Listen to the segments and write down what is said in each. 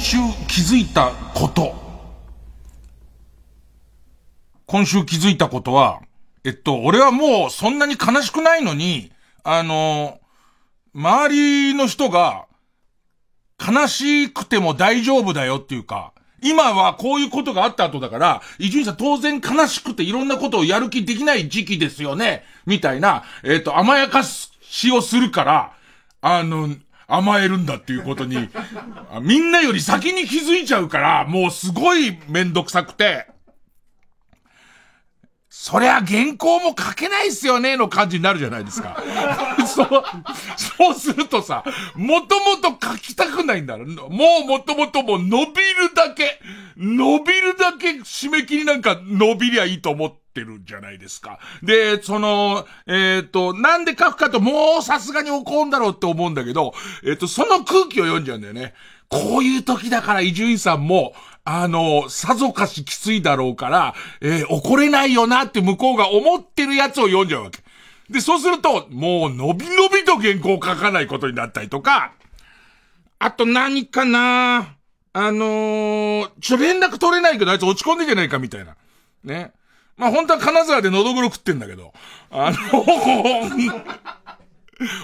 今週気づいたこと。今週気づいたことは、えっと、俺はもうそんなに悲しくないのに、あの、周りの人が、悲しくても大丈夫だよっていうか、今はこういうことがあった後だから、伊集院さん当然悲しくていろんなことをやる気できない時期ですよね、みたいな、えっ、と、甘やかしをするから、あの、甘えるんだっていうことに、みんなより先に気づいちゃうから、もうすごいめんどくさくて、そりゃ原稿も書けないっすよねの感じになるじゃないですか。そう、そうするとさ、もともと書きたくないんだろ。もうもともともう伸びるだけ、伸びるだけ締め切りなんか伸びりゃいいと思ってるじゃないですか。で、その、えっ、ー、と、なんで書くかともうさすがに怒るんだろうって思うんだけど、えっ、ー、と、その空気を読んじゃうんだよね。こういう時だから伊集院さんも、あの、さぞかしきついだろうから、えー、怒れないよなって向こうが思ってるやつを読んじゃうわけ。で、そうすると、もう、のびのびと原稿を書かないことになったりとか、あと何かなあのー、ちょ、連絡取れないけど、あいつ落ち込んでんじゃないかみたいな。ね。まあ、本当は金沢で喉黒食ってんだけど、あの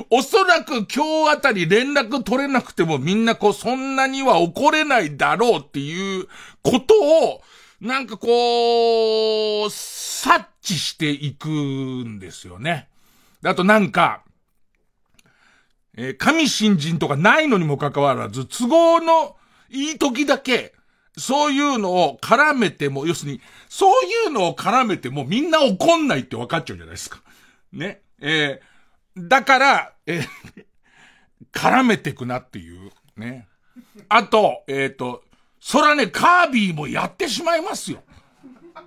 おそらく今日あたり連絡取れなくてもみんなこうそんなには怒れないだろうっていうことを、なんかこう、察知していくんですよね。あとなんか、え、神新人とかないのにもかかわらず、都合のいい時だけ、そういうのを絡めても、要するに、そういうのを絡めてもみんな怒んないって分かっちゃうじゃないですか。ね。えーだから、え、絡めてくなっていう、ね。あと、えっ、ー、と、そらね、カービィもやってしまいますよ。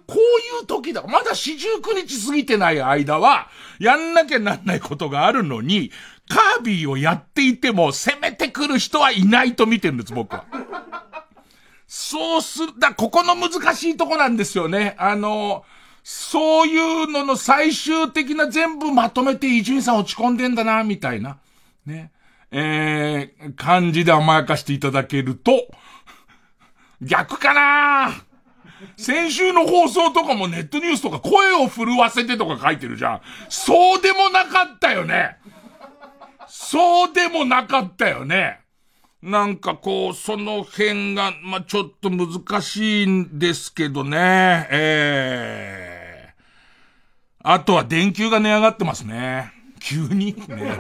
こういう時だ。まだ四十九日過ぎてない間は、やんなきゃなんないことがあるのに、カービィをやっていても攻めてくる人はいないと見てるんです、僕は。そうする、だ、ここの難しいとこなんですよね。あの、そういうのの最終的な全部まとめて伊集院さん落ち込んでんだな、みたいな。ね。えー、感じで甘やかしていただけると、逆かな先週の放送とかもネットニュースとか声を震わせてとか書いてるじゃん。そうでもなかったよね。そうでもなかったよね。なんかこう、その辺が、まあ、ちょっと難しいんですけどね。ええー、あとは電球が値上がってますね。急にね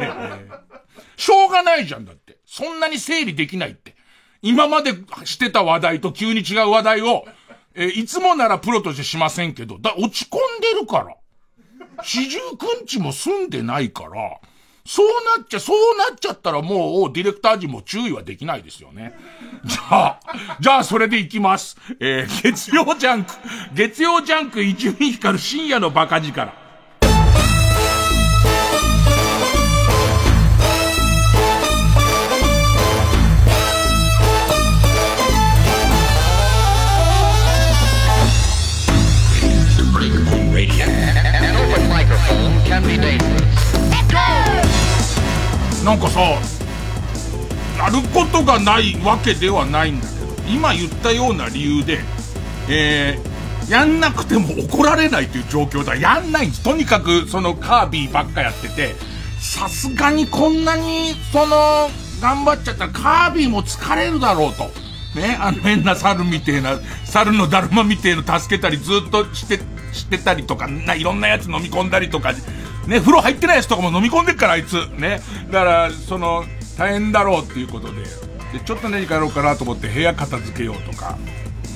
しょうがないじゃんだって。そんなに整理できないって。今までしてた話題と急に違う話題を、えー、いつもならプロとしてしませんけど、だ、落ち込んでるから。四十九日も住んでないから、そうなっちゃ、そうなっちゃったらもう、ディレクター陣も注意はできないですよね。じゃあ、じゃあそれでいきます。えー、月曜ジャンク、月曜ジャンク一味光る深夜のバカ力。なんかさ、やることがないわけではないんだけど、今言ったような理由で、えー、やんなくても怒られないという状況だ。やんないんです。とにかく、そのカービィばっかやってて、さすがにこんなに、その、頑張っちゃったらカービィも疲れるだろうと。ね、あの変な猿みてえな、猿のだるまみてえの助けたりずっとして、してたりとか、な、いろんなやつ飲み込んだりとか、ね、風呂入ってないやつとかも飲み込んでっから、あいつ。ね。だから、その、大変だろうっていうことで、で、ちょっと何かやろうかなと思って部屋片付けようとか、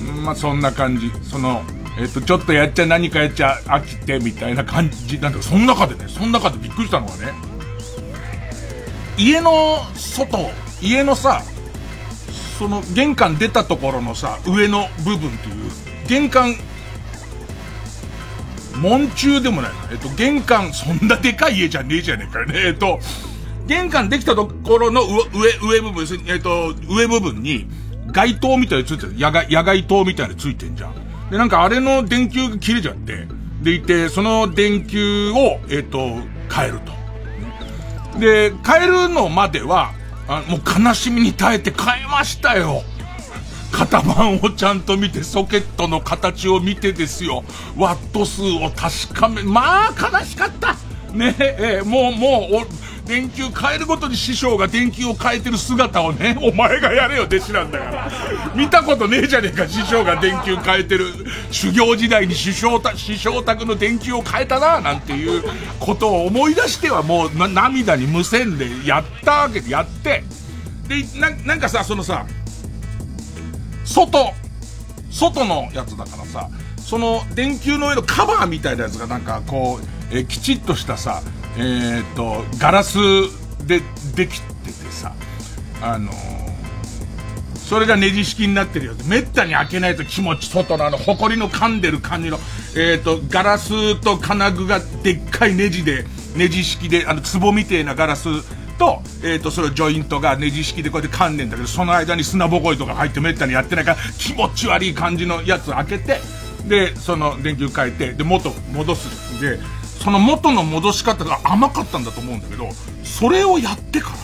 んまあ、そんな感じ。その、えっ、と、ちょっとやっちゃ何かやっちゃ飽きてみたいな感じなんだけど、その中でね、その中でびっくりしたのがね、家の外、家のさ、その玄関出たところのさ、上の部分っていう、玄関門中でもないえっと、玄関、そんなでかい家じゃねえじゃねえかね。えっと、玄関できたところの上、上部分、えっと、上部分に、街灯みたいについてる。野外、野外灯みたいについてんじゃん。で、なんかあれの電球が切れちゃって、でいて、その電球を、えっと、変えると。で、変えるのまでは、あもう悲しみに耐えて変えましたよ。型番をちゃんと見て、ソケットの形を見てですよ。ワット数を確かめ、まあ、悲しかった。ねえ、もう、もう、電球変えるごとに師匠が電球を変えてる姿をね、お前がやれよ、弟子なんだから。見たことねえじゃねえか、師匠が電球変えてる。修行時代に師匠た、師匠宅の電球を変えたな、なんていうことを思い出してはもう、涙に無線でやったわけで、やって。で、な、なんかさ、そのさ、外、外のやつだからさ、その電球の上のカバーみたいなやつがなんかこう、えきちっとしたさ、えー、っと、ガラスでできててさ、あのー、それがネジ式になってるよ。めったに開けないと気持ち、外のあの、埃の噛んでる感じの、えー、っと、ガラスと金具がでっかいネジで、ネジ式で、あの、壺みてえなガラスと、えっ、ー、と、それをジョイントがネジ式でこうやって噛んでんだけど、その間に砂ぼこりとか入ってめったにやってないから、気持ち悪い感じのやつ開けて、で、その電球変えて、で、元戻すで、その元の戻し方が甘かったんだと思うんだけど、それをやってから、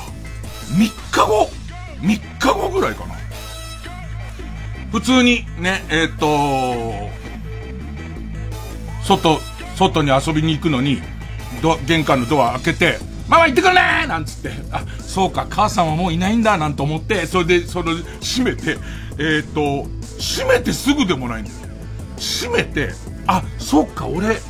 3日後、3日後ぐらいかな。普通にね、えっ、ー、と外、外に遊びに行くのに、玄関のドア開けて、ママ行ってくるね！なんつって、あ、そうか、母さんはもういないんだ、なんて思って、それで、それ、閉めて、えっ、と、閉めてすぐでもないんだよ。閉めて、あ、そうか、俺、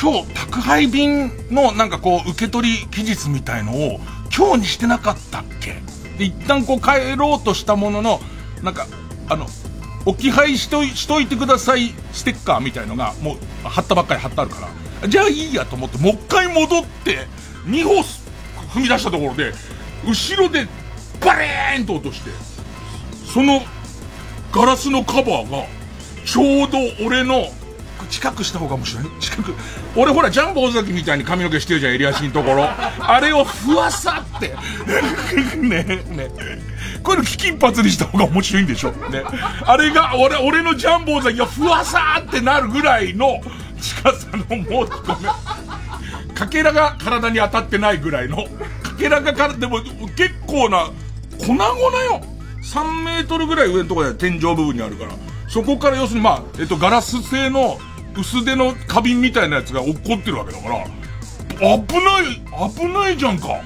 今日宅配便のなんかこう、受け取り期日みたいのを、今日にしてなかったっけ？で、一旦こう帰ろうとしたものの、なんか、あの、置き配しといしといてくださいステッカーみたいのが、もう、貼ったばっかり貼ってあるから、じゃあいいやと思って、もう一回戻って、2歩踏み出したところで、後ろでバレーンと落として、そのガラスのカバーが、ちょうど俺の、近くした方が面白い近く。俺ほら、ジャンボ尾崎みたいに髪の毛してるじゃん、襟足のところ。あれをふわさって。ねねこういうの危機一髪にした方が面白いんでしょ。ね。あれが、俺、俺のジャンボ尾崎がふわさってなるぐらいの近さのもう、ごめん。かけらが体に当たってないぐらいの、かけらがから、でも結構な、粉々よ。3メートルぐらい上のところで天井部分にあるから。そこから要するにまあ、えっと、ガラス製の薄手の花瓶みたいなやつが落っこってるわけだから、危ない、危ないじゃんか。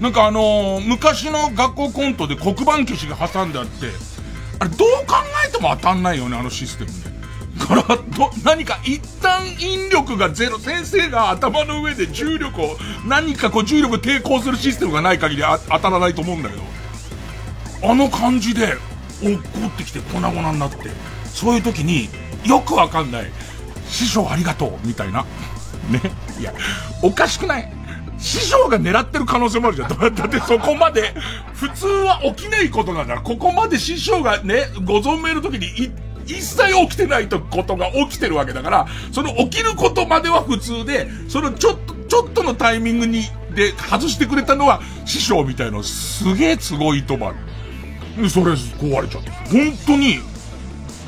なんかあのー、昔の学校コントで黒板消しが挟んであって、あれどう考えても当たんないよね、あのシステムね。から、ど、何か一旦引力がゼロ、先生が頭の上で重力を、何かこう重力抵抗するシステムがない限りあ当たらないと思うんだけど、あの感じで、落っこってきて粉々になって、そういう時に、よくわかんない、師匠ありがとう、みたいな。ね。いや、おかしくない師匠が狙ってる可能性もあるじゃん。だってそこまで、普通は起きないことなんだから、ここまで師匠がね、ご存命の時に、一切起きてないとことが起きてるわけだから、その起きることまでは普通で、そのちょっと、ちょっとのタイミングに、で、外してくれたのは師匠みたいなすげえ都合いとばる。それ壊れちゃった。本当に、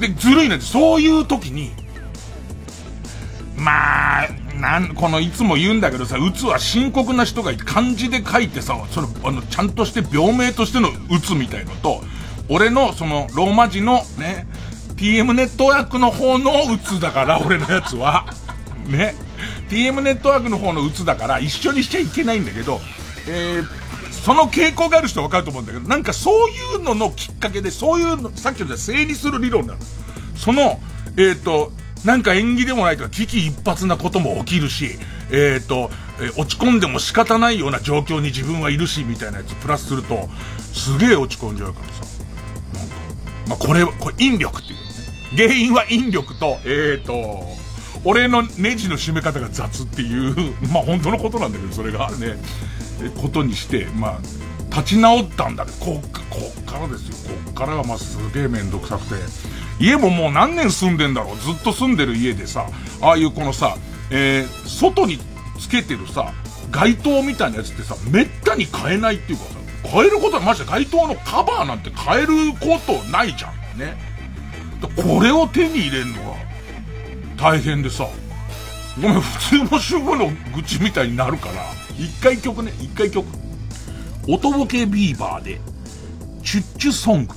で、ずるいねそういう時に、まあ、なん、このいつも言うんだけどさ、うつは深刻な人がいて漢字で書いてさ、その、あの、ちゃんとして病名としてのうつみたいのと、俺のその、ローマ字のね、TM ネットワークの方のうつだから、俺のやつは。ね。TM ネットワークの方のうつだから、一緒にしちゃいけないんだけど、えー、その傾向がある人はわかると思うんだけど、なんかそういうののきっかけで、そういうの、さっきの整理する理論なの。その、えっ、ー、と、なんか縁起でもないとか危機一髪なことも起きるし、えっ、ー、と、落ち込んでも仕方ないような状況に自分はいるし、みたいなやつプラスすると、すげえ落ち込んじゃうからさ。なんか、まあ、これ、これ引力っていう。原因は引力と、え、ー、と、俺のネジの締め方が雑っていう、まあ本当のことなんだけど、それがね、ことにして、まあ、立ち直ったんだけど、こっか、こっからですよ。こっからがまあすげえめんどくさくて。家ももう何年住んでんだろう。ずっと住んでる家でさ、ああいうこのさ、えー、外につけてるさ、街灯みたいなやつってさ、めったに買えないっていうかさ、買えることはマジで街灯のカバーなんて買えることないじゃん。ね。これを手に入れるのは大変でさ、ごめん、普通の主婦の愚痴みたいになるから、一回曲ね、一回曲。おとぼけビーバーで、チュッチュソング。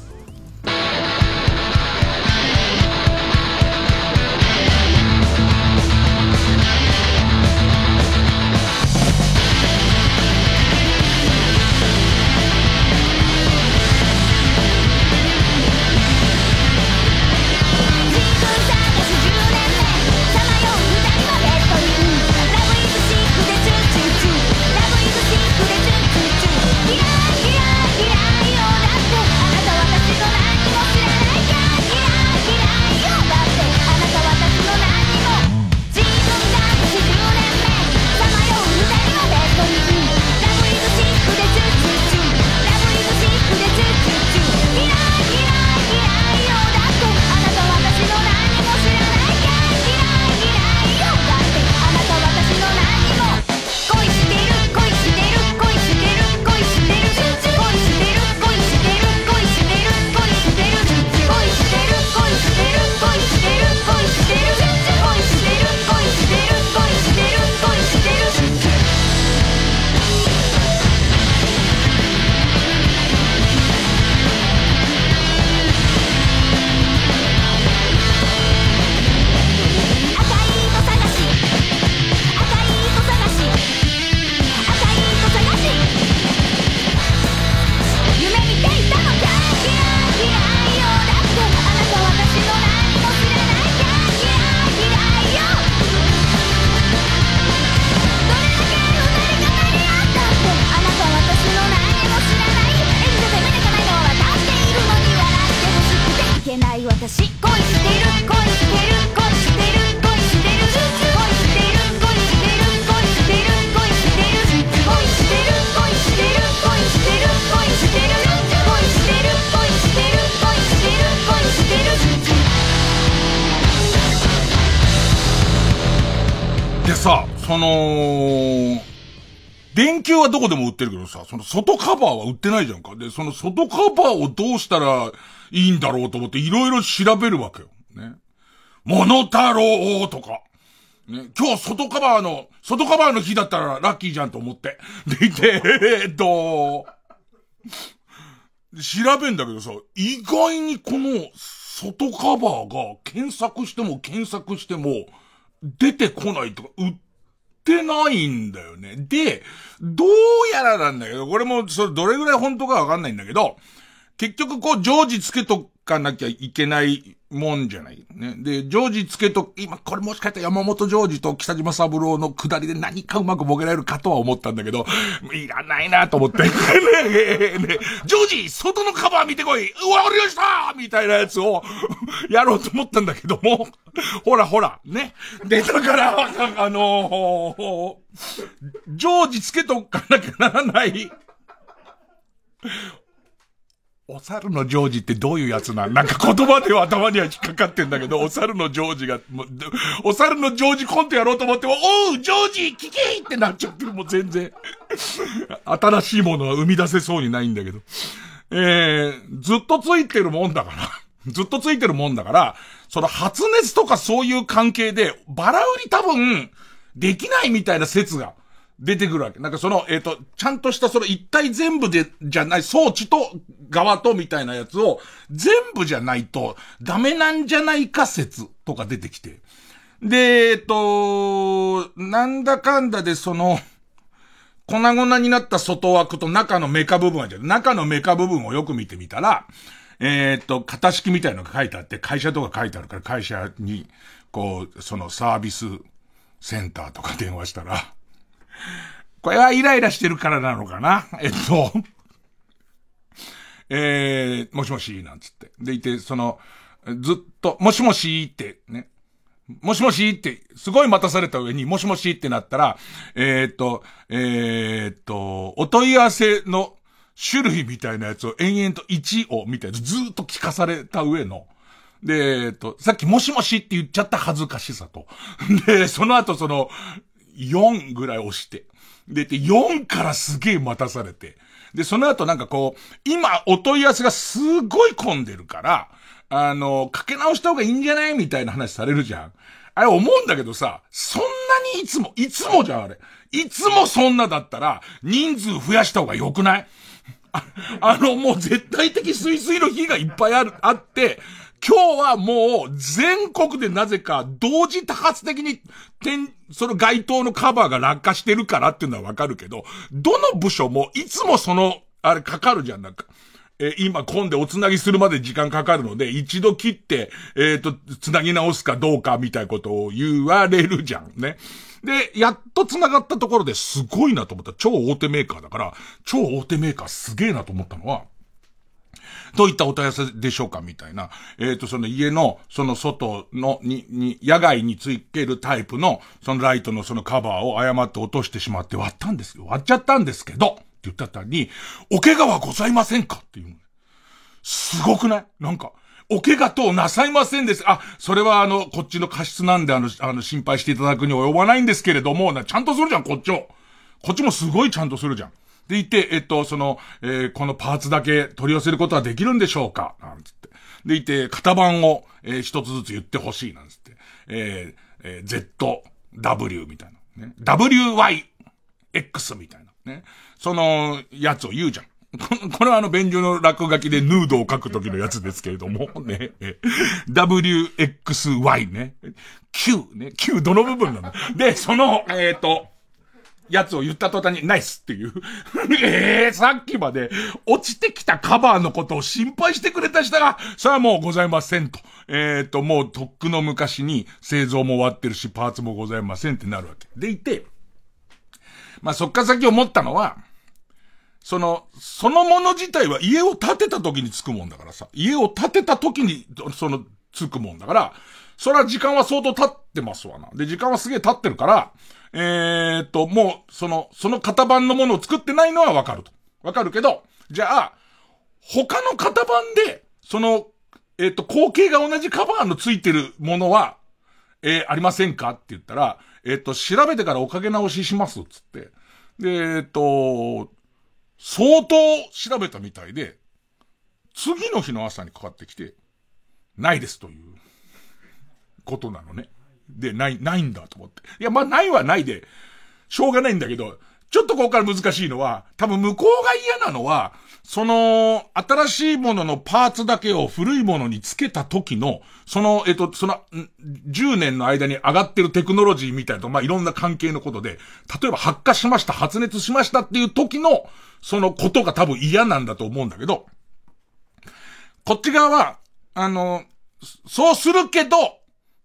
はどこでも売ってるけどさ、その外カバーは売ってないじゃんか。で、その外カバーをどうしたらいいんだろうと思っていろいろ調べるわけよ。ね。モノタロウとか。ね、今日外カバーの、外カバーの日だったらラッキーじゃんと思って。でいて、えっと、調べんだけどさ、意外にこの外カバーが検索しても検索しても出てこないとか、売ってないんだよね。で、どうやらなんだけど、これもそれどれぐらい本当かわかんないんだけど、結局こう常時つけとかなきゃいけないもんじゃない。ね。で、ジョージつけと、今、これもしかしたら山本ジョージと北島三郎の下りで何かうまくボケられるかとは思ったんだけど、いらないなと思って。ねえ、ねジョージ、外のカバー見てこいうわかりましたみたいなやつをやろうと思ったんだけども、ほらほら、ね。で、だから、あのー、ジョージつけとかなきゃならないお猿のジョージってどういうやつな？んなんか言葉では頭には引っかかってんだけど、お猿のジョージが、お猿のジョージコントやろうと思っても、おうジョージ聞けってなっちゃってる。もう全然。新しいものは生み出せそうにないんだけど。えー、ずっとついてるもんだから。ずっとついてるもんだから、その発熱とかそういう関係で、バラ売り多分、できないみたいな説が出てくるわけ。なんかその、えっ、ー、と、ちゃんとしたその一体全部で、じゃない装置と側とみたいなやつを全部じゃないとダメなんじゃないか説とか出てきて。で、えっ、ー、と、なんだかんだでその、粉々になった外枠と中のメカ部分はじゃ中のメカ部分をよく見てみたら、えっ、ー、と、型式みたいのが書いてあって、会社とか書いてあるから会社に、こう、そのサービスセンターとか電話したら、これはイライラしてるからなのかな？えっと、えー、もしもし、なんつって。でいて、その、ずっと、もしもしって、ね。もしもしって、すごい待たされた上に、もしもしってなったら、えー、っと、えー、っと、お問い合わせの種類みたいなやつを延々と1を、みたいな、ずっと聞かされた上の、で、えっと、さっきもしもしって言っちゃった恥ずかしさと。で、その後その、4ぐらい押して。で、4からすげえ待たされて。で、その後なんかこう、今お問い合わせがすごい混んでるから、あの、かけ直した方がいいんじゃないみたいな話されるじゃん。あれ思うんだけどさ、そんなにいつも、いつもじゃんあれ。いつもそんなだったら、人数増やした方が良くない？ああの、もう絶対的水水の日がいっぱいある、あって、今日はもう全国でなぜか同時多発的に点、その街頭のカバーが落下してるからっていうのはわかるけど、どの部署もいつもその、あれかかるじゃん、なんか。え今今でおつなぎするまで時間かかるので、一度切って、えっ、ー、と、つなぎ直すかどうかみたいなことを言われるじゃんね。で、やっと繋がったところですごいなと思った。超大手メーカーだから、超大手メーカーすげえなと思ったのは、どういったお問い合わせでしょうかみたいな。えっ、ー、と、その家の、その外の、に、に、野外につけるタイプの、そのライトのそのカバーを誤って落としてしまって割ったんですよ。割っちゃったんですけど、って言ったったに、お怪我はございませんかっていう。すごくない？なんか、お怪我となさいませんです。あ、それはあの、こっちの過失なんで、あの、あの、心配していただくに及ばないんですけれども、なちゃんとするじゃん、こっちも。こっちもすごいちゃんとするじゃん。でいて、えっと、その、えー、このパーツだけ取り寄せることはできるんでしょうか？なんつって。でいて、型番を、えー、一つずつ言ってほしいなんつって。えー、えー、ZW みたいな。ね。WYX みたいな。ね。その、やつを言うじゃん。これはあの、便所の落書きでヌードを書くときのやつですけれども、ね。WXY ね。Q ね。Q どの部分なの？で、その、えっ、ー、と、やつを言った途端に、ナイスっていう。え えー、さっきまで落ちてきたカバーのことを心配してくれた人が、それはもうございませんと。えっ、ー、と、もうとっくの昔に製造も終わってるし、パーツもございませんってなるわけ。でいて、まあ、そっから先思ったのは、その、そのもの自体は家を建てた時につくもんだからさ、家を建てた時に、その、つくもんだから、それは時間は相当経ってますわな。で、時間はすげえ経ってるから、えー、っと、もう、その、その型番のものを作ってないのはわかると。わかるけど、じゃあ、他の型番で、その、えー、っと、後継が同じカバーのついてるものは、えー、ありませんか？って言ったら、えっ、と、調べてからおかげ直しします、つって。で、えっ、と、相当調べたみたいで、次の日の朝にかかってきて、ないですという、ことなのね。で、ない、ないんだと思って。いや、まあ、ないはないで、しょうがないんだけど、ちょっとここから難しいのは、多分向こうが嫌なのは、その、新しいもののパーツだけを古いものにつけた時の、その、えっと、その、10年の間に上がってるテクノロジーみたいなまあ、いろんな関係のことで、例えば発火しました、発熱しましたっていう時の、そのことが多分嫌なんだと思うんだけど、こっち側は、あの、そうするけど、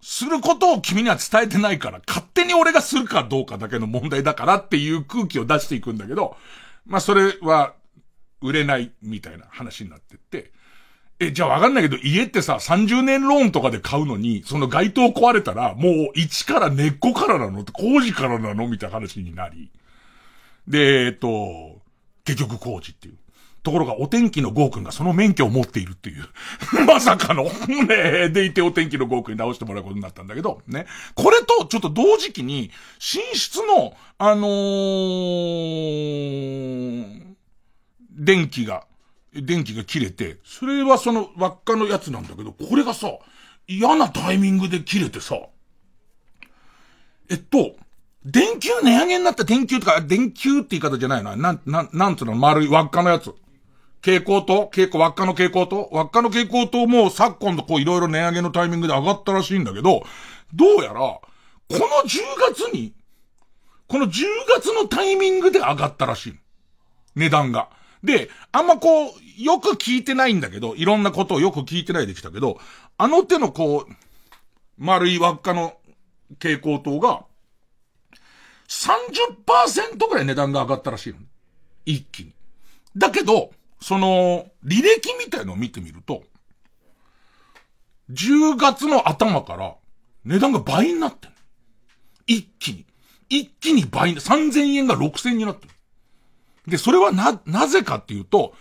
することを君には伝えてないから、勝手に俺がするかどうかだけの問題だからっていう空気を出していくんだけど、まあそれは、売れないみたいな話になってって、え、じゃあわかんないけど、家ってさ、30年ローンとかで買うのに、その街灯壊れたら、もう一から根っこからなの？って工事からなの？みたいな話になり。で、えっと、結局工事っていう。ところがお天気のゴー君がその免許を持っているっていう。まさかの、ね、でいてお天気のゴー君に直してもらうことになったんだけど、ね。これとちょっと同時期に、寝室の、あのー、電気が、電気が切れて、それはその輪っかのやつなんだけど、これがさ、嫌なタイミングで切れてさ、えっと、電球値上げになった電球とか、電球って言い方じゃないな。なん、なん、なんつうの丸い輪っかのやつ。蛍光灯蛍光、輪っかの蛍光灯輪っかの蛍光灯も昨今のこういろいろ値上げのタイミングで上がったらしいんだけど、どうやら、この10月に、この10月のタイミングで上がったらしい。値段が。で、あんまこう、よく聞いてないんだけど、いろんなことをよく聞いてないできたけど、あの手のこう、丸い輪っかの蛍光灯が、30%ぐらい値段が上がったらしい。一気に。だけど、その、履歴みたいのを見てみると、10月の頭から値段が倍になってる。一気に。一気に倍、3000円が6000円になってる。で、それはな、なぜかっていうと、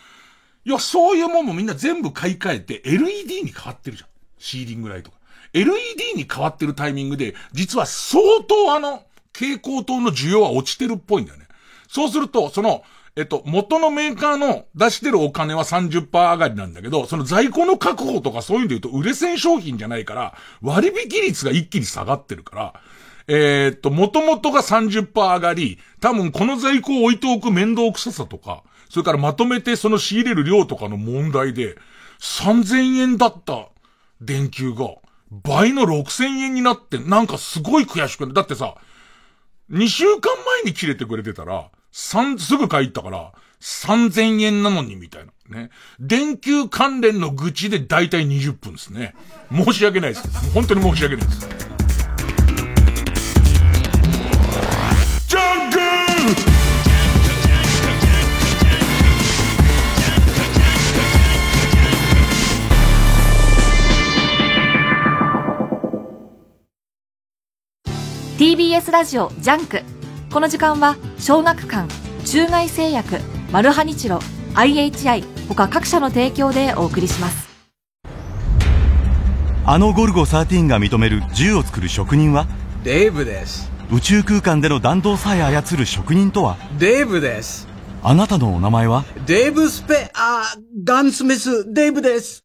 いや、そういうもんもみんな全部買い替えて LED に変わってるじゃん。シーリングライトが。LED に変わってるタイミングで、実は相当あの、蛍光灯の需要は落ちてるっぽいんだよね。そうすると、その、えっと、元のメーカーの出してるお金は30%上がりなんだけど、その在庫の確保とかそういうんで言うと売れ線商品じゃないから、割引率が一気に下がってるから、えー、っと、元々が30%上がり、多分この在庫を置いておく面倒くささとか、それからまとめてその仕入れる量とかの問題で、3000円だった電球が、倍の6000円になって、なんかすごい悔しくなだってさ、2週間前に切れてくれてたら、三、すぐ帰ったから、3000円なのにみたいな。ね。電球関連の愚痴でだいたい20分ですね。申し訳ないです。本当に申し訳ないです。ジャンク TBS ラジオジャンクこの時間は小学館中外製薬マルハニチロ IHI 他各社の提供でお送りします。あのゴルゴ13が認める銃を作る職人は？デーブです。宇宙空間での弾道さえ操る職人とは？デーブです。あなたのお名前は？デーブ・スペあガンスミス・デーブです。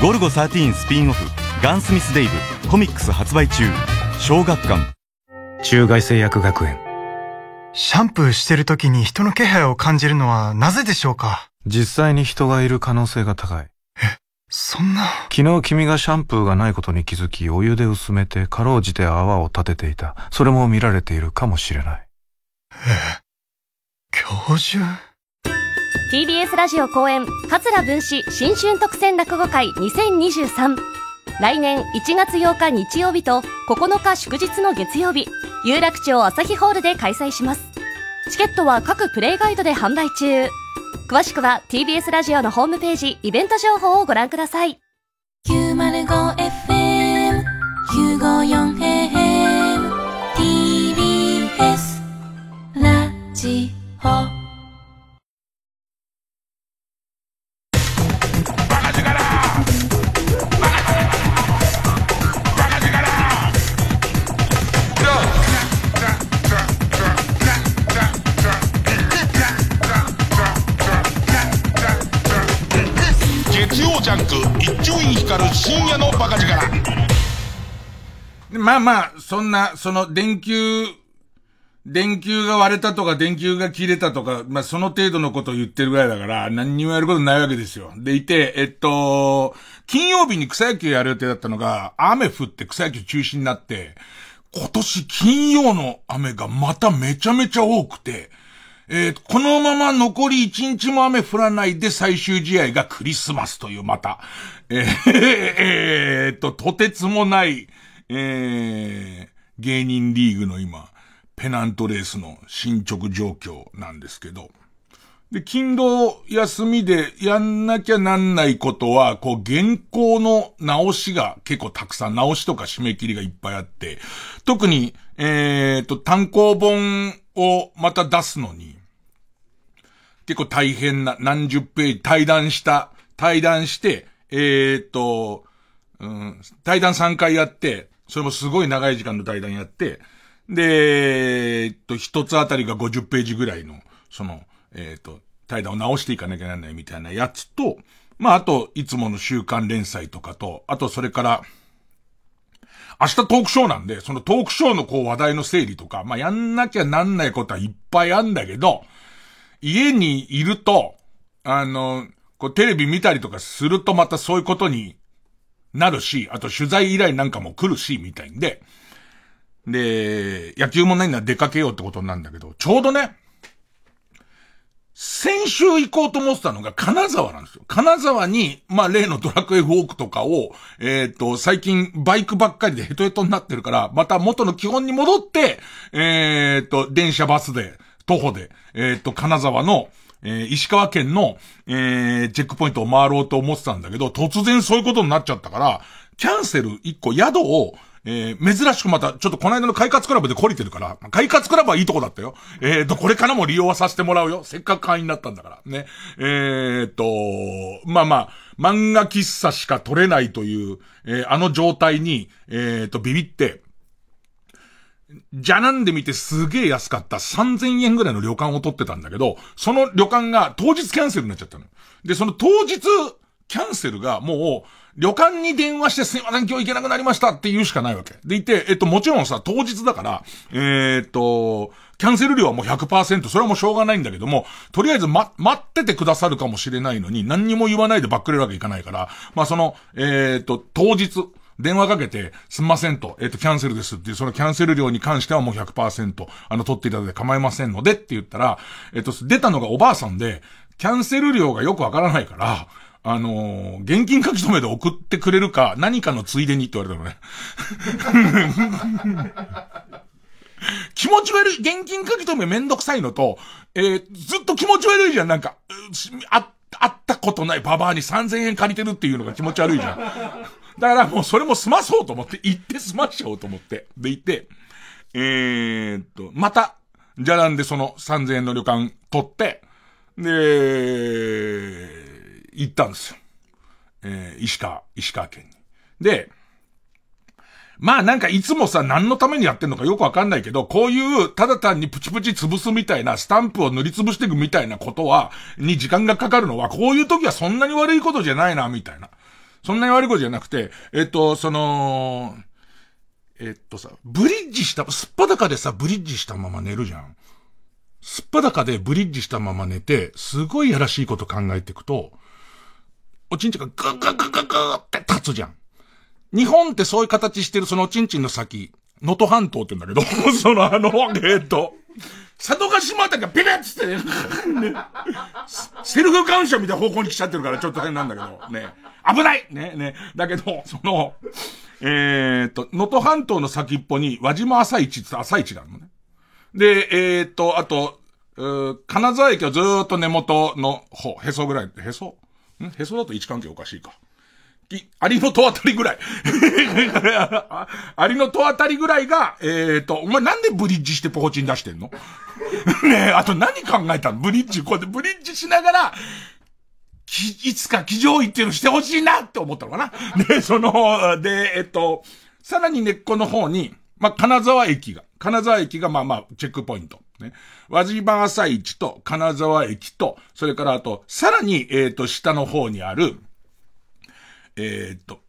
ゴルゴ13スピンオフガンスミス・デイブコミックス発売中。小学館。中外製薬学園シャンプーしてる時に人の気配を感じるのはなぜでしょうか？実際に人がいる可能性が高い。え、そんな。昨日君がシャンプーがないことに気づき、お湯で薄めて、かろうじて泡を立てていた。それも見られているかもしれない。ええ。教授？TBS ラジオ公演、桂文史新春特選落語会2023。来年1月8日日曜日と9日祝日の月曜日、有楽町朝日ホールで開催します。チケットは各プレイガイドで販売中。詳しくは TBS ラジオのホームページ、イベント情報をご覧ください。905FM954AM TBS ラジオジャンク一丁院光る深夜のバカ力まあまあ、そんな、その電球、電球が割れたとか電球が切れたとか、まあその程度のことを言ってるぐらいだから、何にもやることないわけですよ。でいて、えっと、金曜日に草野球やる予定だったのが、雨降って草野球中止になって、今年金曜の雨がまためちゃめちゃ多くて、えー、このまま残り一日も雨降らないで最終試合がクリスマスというまた、えー、えー、と、とてつもない、えー、芸人リーグの今、ペナントレースの進捗状況なんですけど、で、勤労休みでやんなきゃなんないことは、こう、原稿の直しが結構たくさん、直しとか締め切りがいっぱいあって、特に、えっ、ー、と、単行本をまた出すのに、結構大変な、何十ページ、対談した、対談して、えっ、と、うん、対談3回やって、それもすごい長い時間の対談やって、で、えっと、一つあたりが50ページぐらいの、その、えっ、と、対談を直していかなきゃならないみたいなやつと、まあ、あと、いつもの週刊連載とかと、あと、それから、明日トークショーなんで、そのトークショーのこう話題の整理とか、まあ、やんなきゃなんないことはいっぱいあんだけど、家にいると、あの、こうテレビ見たりとかするとまたそういうことになるし、あと取材依頼なんかも来るし、みたいんで、で、野球もないなら出かけようってことなんだけど、ちょうどね、先週行こうと思ってたのが金沢なんですよ。金沢に、まあ例のドラクエウォークとかを、えっ、ー、と、最近バイクばっかりでヘトヘトになってるから、また元の基本に戻って、えっ、ー、と、電車バスで、徒歩で、えっ、と、金沢の、えー、石川県の、えー、チェックポイントを回ろうと思ってたんだけど、突然そういうことになっちゃったから、キャンセル一個宿を、えー、珍しくまた、ちょっとこの間の快活クラブで懲りてるから、快活クラブはいいとこだったよ。えーと、これからも利用はさせてもらうよ。せっかく会員になったんだから。ね。えーと、まあまあ、漫画喫茶しか取れないという、えー、あの状態に、えーと、ビビって、じゃなんで見てすげえ安かった3000円ぐらいの旅館を取ってたんだけど、その旅館が当日キャンセルになっちゃったの。で、その当日キャンセルがもう、旅館に電話してすいません今日行けなくなりましたって言うしかないわけ。でいて、えっともちろんさ、当日だから、えー、っと、キャンセル料はもう100%、それはもうしょうがないんだけども、とりあえずま、待っててくださるかもしれないのに、何にも言わないでばっくれるわけいかないから、まあその、えー、っと、当日、電話かけて、すんませんと、えっ、と、キャンセルですっていう、そのキャンセル料に関してはもう100%、あの、取っていただいて構いませんのでって言ったら、えっ、と、出たのがおばあさんで、キャンセル料がよくわからないから、あのー、現金書き留めで送ってくれるか、何かのついでにって言われたのね。気持ち悪い、現金書き留めめんどくさいのと、えー、ずっと気持ち悪いじゃん、なんか、あ、あったことない。ババアに3000円借りてるっていうのが気持ち悪いじゃん。だからもうそれも済まそうと思って、行って済ましちゃおうと思って。で、行って、えー、っと、また、じゃなんでその3000円の旅館取って、で、行ったんですよ。えー、石川、石川県に。で、まあなんかいつもさ、何のためにやってんのかよくわかんないけど、こういうただ単にプチプチ潰すみたいな、スタンプを塗り潰していくみたいなことは、に時間がかかるのは、こういう時はそんなに悪いことじゃないな、みたいな。そんなに悪いことじゃなくて、えっと、その、えっとさ、ブリッジした、すっぱだかでさ、ブリッジしたまま寝るじゃん。すっぱだかでブリッジしたまま寝て、すごいやらしいこと考えていくと、おちんちんがグッグッグッグッグッって立つじゃん。日本ってそういう形してるそのおちんちんの先、能登半島って言うんだけど、そのあの、えっと、佐渡島あたりがピピッつってね、セルフ感謝みたいな方向に来ちゃってるからちょっと変なんだけど、ね。危ないね、ね。だけど、その、えー、っと、能登半島の先っぽに輪島朝市って朝市があるのね。で、えー、っと、あと、金沢駅をずーっと根元の方、へそぐらい、へそ？ん？へそだと位置関係おかしいか。き、アリの戸あたりぐらい。アリの戸あたりぐらいが、えっ、ー、と、お前なんでブリッジしてポコチン出してんの？ねえ、あと何考えたの？ブリッジ、こうやってブリッジしながら、き、いつか騎乗位っていうのしてほしいなって思ったのかな？で、その、で、えっと、さらに根っこの方に、まあ、金沢駅が、金沢駅がまあまあ、チェックポイント。ね。輪島朝市と金沢駅と、それからあと、さらに、えっ、ー、と、下の方にある、えーっと、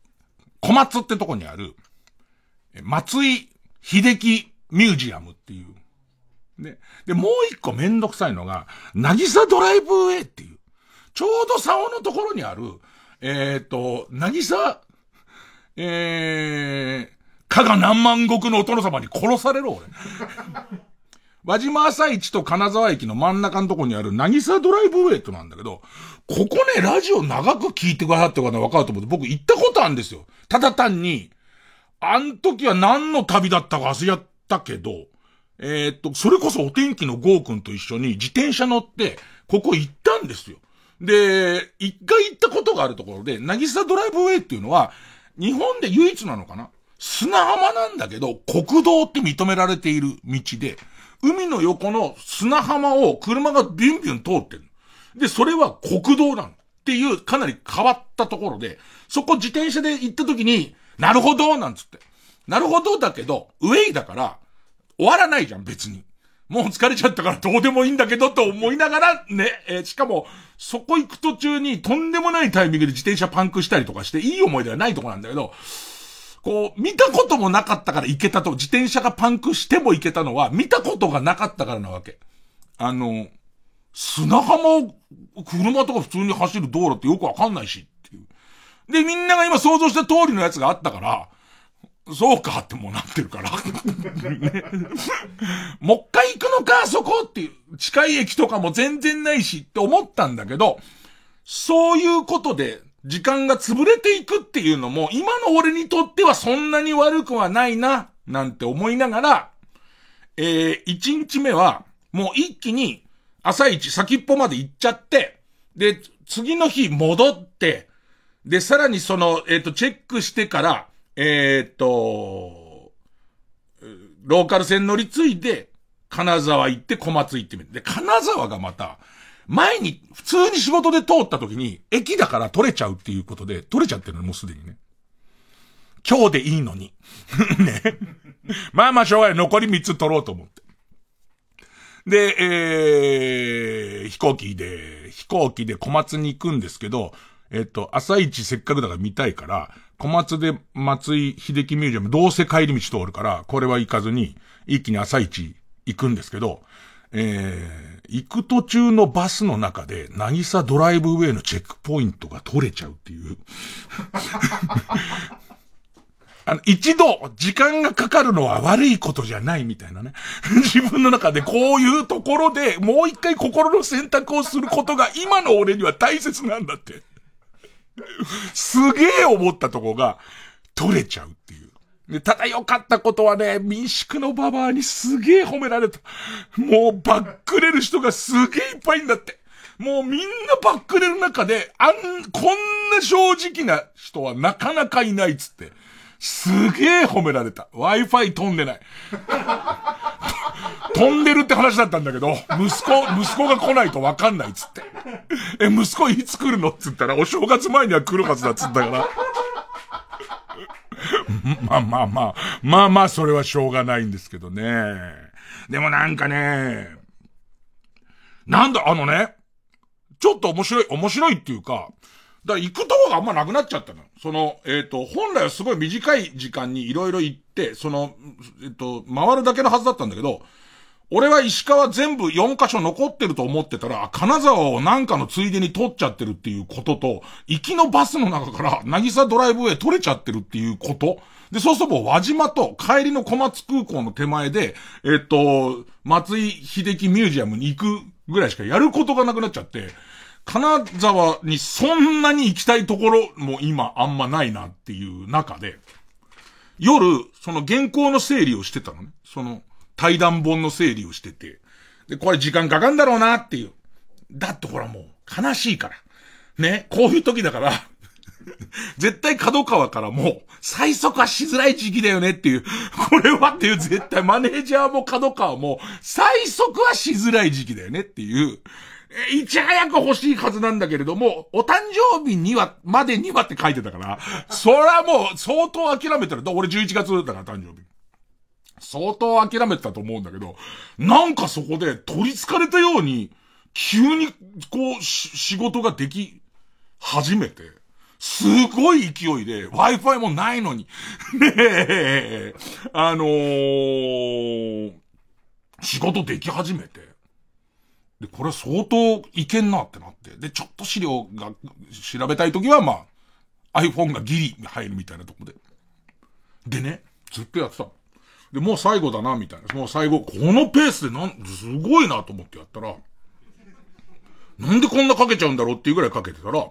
小松ってとこにある、え松井秀樹ミュージアムっていう。ね。で、もう一個めんどくさいのが、なぎさドライブウェイっていう。ちょうど竿のところにある、えーと、なぎさ、えー、加賀何万石のお殿様に殺される俺。輪島朝市と金沢駅の真ん中のところにある、なぎさドライブウェイトなんだけど、ここね、ラジオ長く聞いてくださってる方わかると思って、僕行ったことあるんですよ。ただ単に、あん時は何の旅だったか忘れちゃったけど、えー、っと、それこそお天気のゴーくんと一緒に自転車乗って、ここ行ったんですよ。で、一回行ったことがあるところで、なぎさドライブウェイっていうのは、日本で唯一なのかな？砂浜なんだけど、国道って認められている道で、海の横の砂浜を車がビュンビュン通ってる。で、それは国道なの。っていうかなり変わったところで、そこ自転車で行った時に、なるほどなんつって。なるほどだけど、ウェイだから、終わらないじゃん、別に。もう疲れちゃったからどうでもいいんだけどと思いながらね、えー、しかも、そこ行く途中にとんでもないタイミングで自転車パンクしたりとかして、いい思い出はないとこなんだけど、こう、見たこともなかったから行けたと、自転車がパンクしても行けたのは、見たことがなかったからなわけ。あの、砂浜を、車とか普通に走る道路ってよくわかんないしっていう。で、みんなが今想像した通りのやつがあったから、そうかってもうなってるから。もう一回行くのか、そこっていう。近い駅とかも全然ないしって思ったんだけど、そういうことで、時間が潰れていくっていうのも、今の俺にとってはそんなに悪くはないな、なんて思いながら、えー、1日目は、もう一気に、朝一先っぽまで行っちゃって、で、次の日戻って、で、さらにその、えっ、ー、と、チェックしてから、えっ、と、ローカル線乗り継いで、金沢行って小松行ってみる。で、金沢がまた、前に、普通に仕事で通った時に、駅だから取れちゃうっていうことで、取れちゃってるの、もうすでにね。今日でいいのに。ね。まあまあ、しょうがない。残り3つ取ろうと思って。で、えー、飛行機で、飛行機で小松に行くんですけど、えっと、朝一せっかくだから見たいから、小松で松井秀樹ミュージアム、どうせ帰り道通るから、これは行かずに、一気に朝一行くんですけど、えー、行く途中のバスの中で、なぎさドライブウェイのチェックポイントが取れちゃうっていう。あの、一度、時間がかかるのは悪いことじゃないみたいなね。自分の中でこういうところで、もう一回心の選択をすることが今の俺には大切なんだって。すげえ思ったとこが、取れちゃうっていう。で、ただ良かったことはね、民宿のババアにすげえ褒められた。もうバックれる人がすげえいっぱいんだって。もうみんなバックれる中で、あん、こんな正直な人はなかなかいないっつって。すげえ褒められた。Wi-Fi 飛んでない。飛んでるって話だったんだけど、息子、息子が来ないとわかんないっつって。え、息子いつ来るのっつったら、お正月前には来るはずだっつったから。まあまあまあ、まあまあそれはしょうがないんですけどね。でもなんかね、なんだ、あのね、ちょっと面白い、面白いっていうか、だから行くとこがあんまなくなっちゃったの。その、えっ、ー、と、本来はすごい短い時間にいろいろ行って、その、えっ、ー、と、回るだけのはずだったんだけど、俺は石川全部4箇所残ってると思ってたら、金沢をなんかのついでに取っちゃってるっていうことと、行きのバスの中から、なぎさドライブウェイ取れちゃってるっていうこと。で、そうすると輪島と帰りの小松空港の手前で、えっと、松井秀樹ミュージアムに行くぐらいしかやることがなくなっちゃって、金沢にそんなに行きたいところも今あんまないなっていう中で、夜、その原稿の整理をしてたのね。その、対談本の整理をしてて。で、これ時間かかんだろうなっていう。だってほらもう、悲しいから。ね、こういう時だから 絶対角川からもう、最速はしづらい時期だよねっていう、これはっていう絶対マネージャーも角川も、最速はしづらい時期だよねっていう、いち早く欲しいはずなんだけれども、お誕生日には、までにはって書いてたから、それはもう相当諦めてる。俺11月だから誕生日。相当諦めてたと思うんだけど、なんかそこで取り憑かれたように、急に、こう、仕事ができ、始めて、すごい勢いで、Wi-Fi もないのに。ねえ、あのー、仕事でき始めて。で、これ相当いけんなってなって。で、ちょっと資料が調べたいときは、まあ、iPhone がギリ入るみたいなとこで。でね、ずっとやってた。で、もう最後だな、みたいな。もう最後、このペースでなん、すごいなと思ってやったら、なんでこんなかけちゃうんだろうっていうぐらいかけてたら、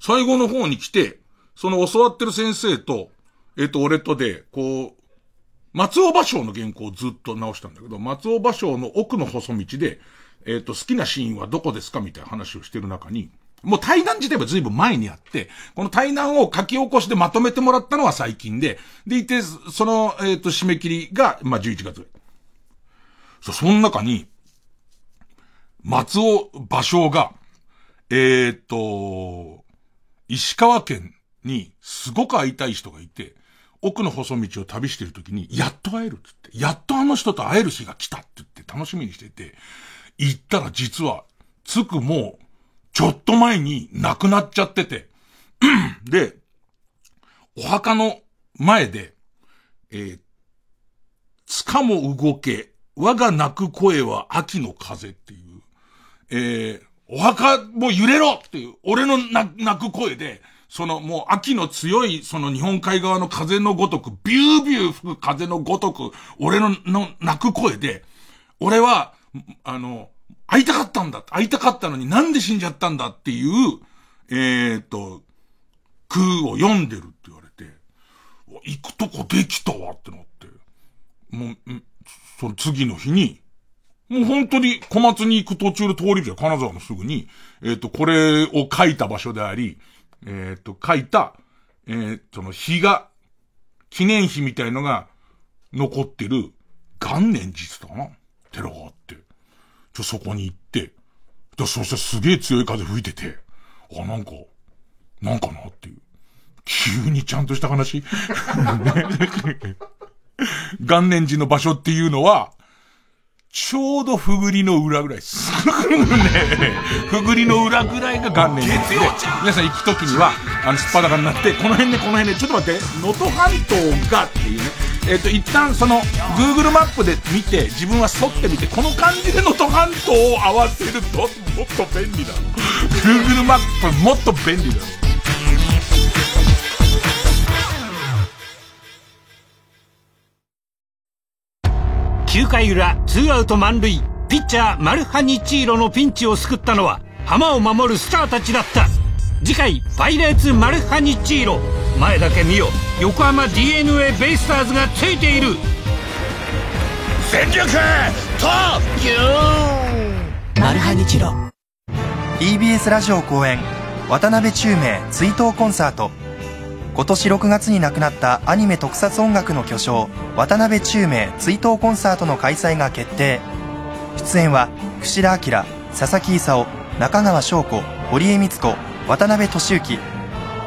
最後の方に来て、その教わってる先生と、えっ、と、俺とで、こう、松尾芭蕉の原稿をずっと直したんだけど、松尾芭蕉の奥の細道で、えっ、と、好きなシーンはどこですかみたいな話をしてる中に、もう対談自体は随分前にあって、この対談を書き起こしてまとめてもらったのは最近で、でいて、その、えっ、と、締め切りが、まあ、11月。そ、その中に、松尾芭蕉が、えっ、と、石川県にすごく会いたい人がいて、奥の細道を旅してる時に、やっと会えるって言って、やっとあの人と会える日が来たって言って楽しみにしてて、行ったら実は、つくもう、ちょっと前に亡くなっちゃってて、で、お墓の前で、えー、つかも動け、我が泣く声は秋の風っていう、えー、お墓も揺れろっていう、俺の泣く声で、そのもう秋の強いその日本海側の風のごとく、ビュービュー吹く風のごとく、俺のの泣く声で、俺は、あの、会いたかったんだ。会いたかったのになんで死んじゃったんだっていう、えー、っと、空を読んでるって言われて、行くとこできたわってなって。もう、その次の日に、もう本当に小松に行く途中で通りじゃ金沢のすぐに、えっ、ー、と、これを書いた場所であり、えっ、ー、と、書いた、えー、その日が、記念碑みたいのが残ってる元年実だな？寺があって。ちょ、そこに行って、で、そしてすげえ強い風吹いてて、あ、なんか、なんかなっていう。急にちゃんとした話 元年寺の場所っていうのは、ちょうどふぐりの裏ぐらいです。ね、ふぐりの裏ぐらいが元年で、皆さん行くときには、あの、すっぱだかになって、この辺でこの辺で、ちょっと待って、能登半島がっていうね、えっ、ー、と、一旦その、Google マップで見て、自分は沿ってみて、この感じで能登半島を合わせると、もっと便利だ。Google マップもっと便利だ。9回裏ツーアウト満塁ピッチャーマルハニチーロのピンチを救ったのは浜を守るスターたちだった次回パイレーツマルハニチーロ前だけ見よ横浜 d n a ベイスターズがついている。全力特急マルハニチロ。TBS ラジオ公演渡辺宙明追悼コンサート。今年6月に亡くなったアニメ特撮音楽の巨匠渡辺宙明追悼コンサートの開催が決定。出演は櫛田明佐々木勲中川翔子堀江光子渡辺俊之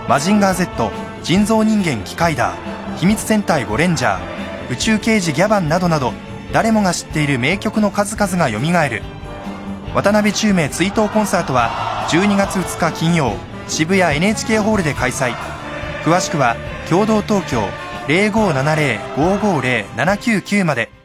マジンガー Z 人造人間機械ダー秘密戦隊ゴレンジャー。宇宙刑事ギャバンなどなど誰もが知っている名曲の数々がよみがえる。渡辺宙明追悼コンサートは12月2日金曜渋谷 NHK ホールで開催。詳しくは共同東京0570-550-799まで。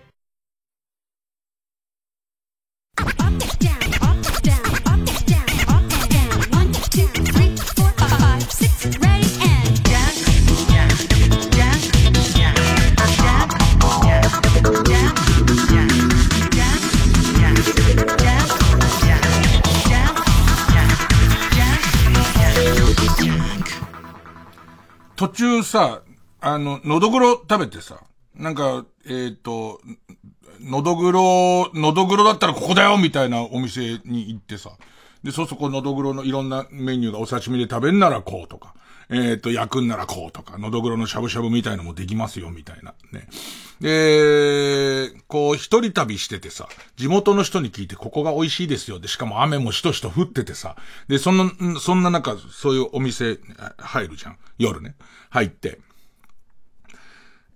途中さ、あの、のどぐろ食べてさ、なんか、えっ、ー、と、のどぐろ、のどぐろだったらここだよみたいなお店に行ってさ、で、そそこのどぐろのいろんなメニューがお刺身で食べんならこうとか、えっ、ー、と、焼くんならこうとか、のどぐろのしゃぶしゃぶみたいのもできますよ、みたいな。ね。で、こう、一人旅しててさ、地元の人に聞いて、ここが美味しいですよ。で、しかも雨もしとしと降っててさ、で、そんな、そんな中、そういうお店、入るじゃん。夜ね。入って。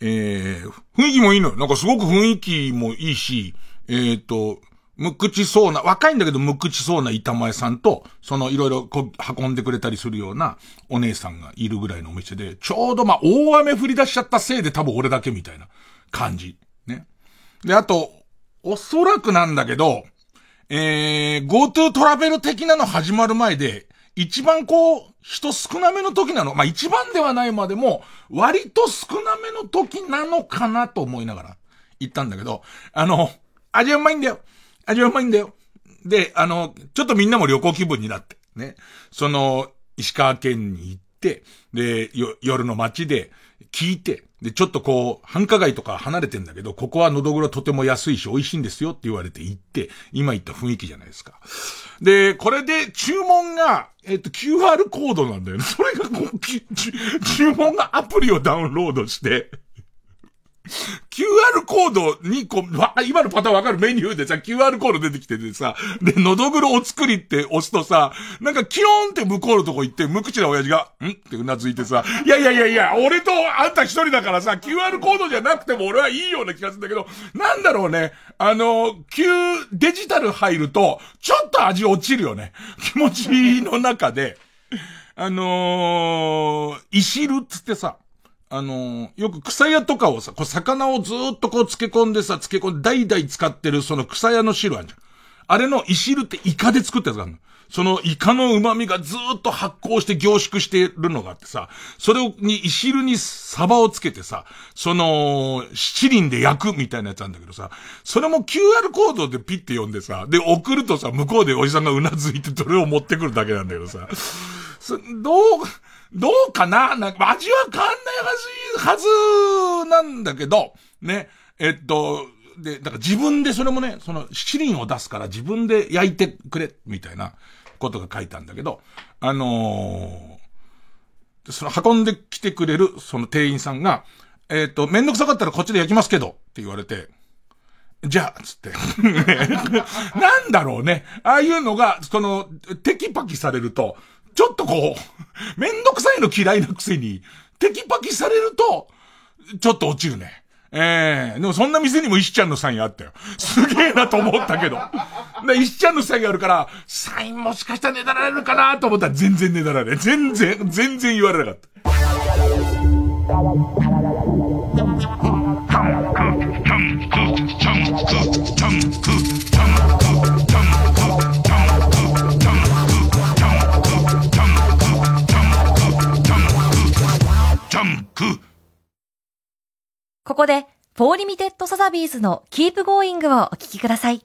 えー、雰囲気もいいのよ。なんかすごく雰囲気もいいし、えっ、ー、と、無口そうな、若いんだけど無口そうな板前さんと、そのいろいろ運んでくれたりするようなお姉さんがいるぐらいのお店で、ちょうどまあ大雨降り出しちゃったせいで多分俺だけみたいな感じ。ね。で、あと、おそらくなんだけど、えー、GoTo トラベル的なの始まる前で、一番こう、人少なめの時なの。まあ、一番ではないまでも、割と少なめの時なのかなと思いながら行ったんだけど、あの、味はうまいんだよ。味はうまいんだよ。で、あの、ちょっとみんなも旅行気分になって、ね。その、石川県に行って、で、夜の街で聞いて、で、ちょっとこう、繁華街とか離れてんだけど、ここはのどぐろとても安いし美味しいんですよって言われて行って、今言った雰囲気じゃないですか。で、これで注文が、えっと、QR コードなんだよね。それがこう、注文がアプリをダウンロードして、QR コードにこう、今のパターンわかるメニューでさ、QR コード出てきててさ、で、のどぐろお作りって押すとさ、なんかキローンって向こうのとこ行って、無口な親父が、ん？ってうなずいてさ、いやいやいやいや、俺とあんた一人だからさ、QR コードじゃなくても俺はいいような気がするんだけど、なんだろうね、あの、Q、デジタル入ると、ちょっと味落ちるよね。気持ちの中で、あのー、いしるっつってさ、あのよく草屋とかをさ、こう魚をずっとこう漬け込んでさ、漬け込んで代々使ってるその草屋の汁あるじゃん。あれのいしるってイカで作ったやつがあるの。そのイカの旨味がずっと発酵して凝縮してるのがあってさ、それをに、いしるにサバをつけてさ、その、七輪で焼くみたいなやつなんだけどさ、それも QR コードでピッて読んでさ、で送るとさ、向こうでおじさんがうなずいてそれを持ってくるだけなんだけどさ、どう、どうかな？なんか味は変わんないはず、はずなんだけど、ね、えっと、で、だから自分でそれもね、その七輪を出すから自分で焼いてくれ、みたいなことが書いたんだけど、あのー、その運んできてくれるその店員さんが、えっ、と、めんどくさかったらこっちで焼きますけど、って言われて、じゃあ、つって。なんだろうね。ああいうのが、その、テキパキされると、ちょっとこう、めんどくさいの嫌いなくせに、テキパキされると、ちょっと落ちるね。ええー、でもそんな店にも石ちゃんのサインあったよ。すげえなと思ったけど。で、石ちゃんのサインあるから、サインもしかしたらねだられるかなと思ったら全然ねだられ。全然、全然言われなかった。ここで、フォーリミテッドサザビーズのキープゴーイングをお聴きください。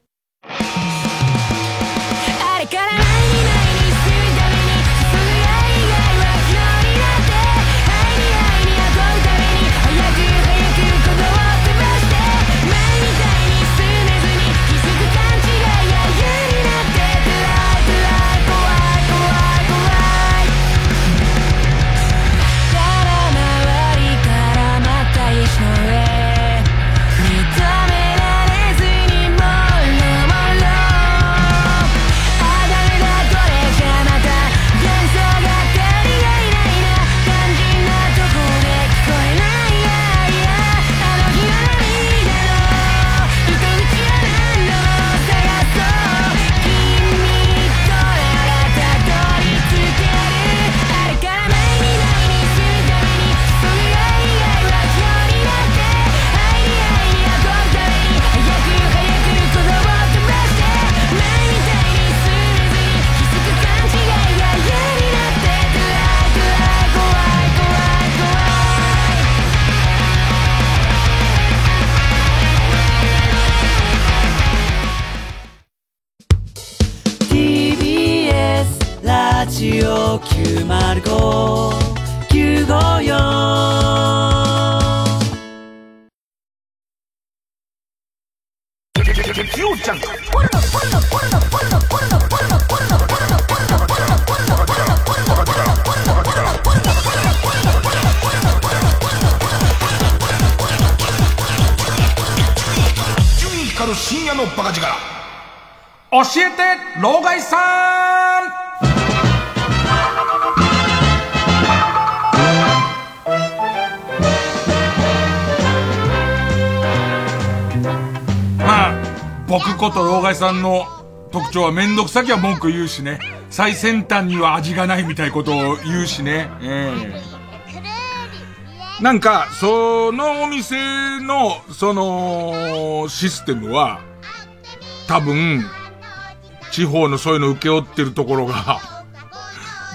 さんの特徴はめんどくさきは文句言うしね。最先端には味がないみたいなことを言うしね。ええなんか、そのお店の、その、システムは、多分、地方のそういうの受け負ってるところが、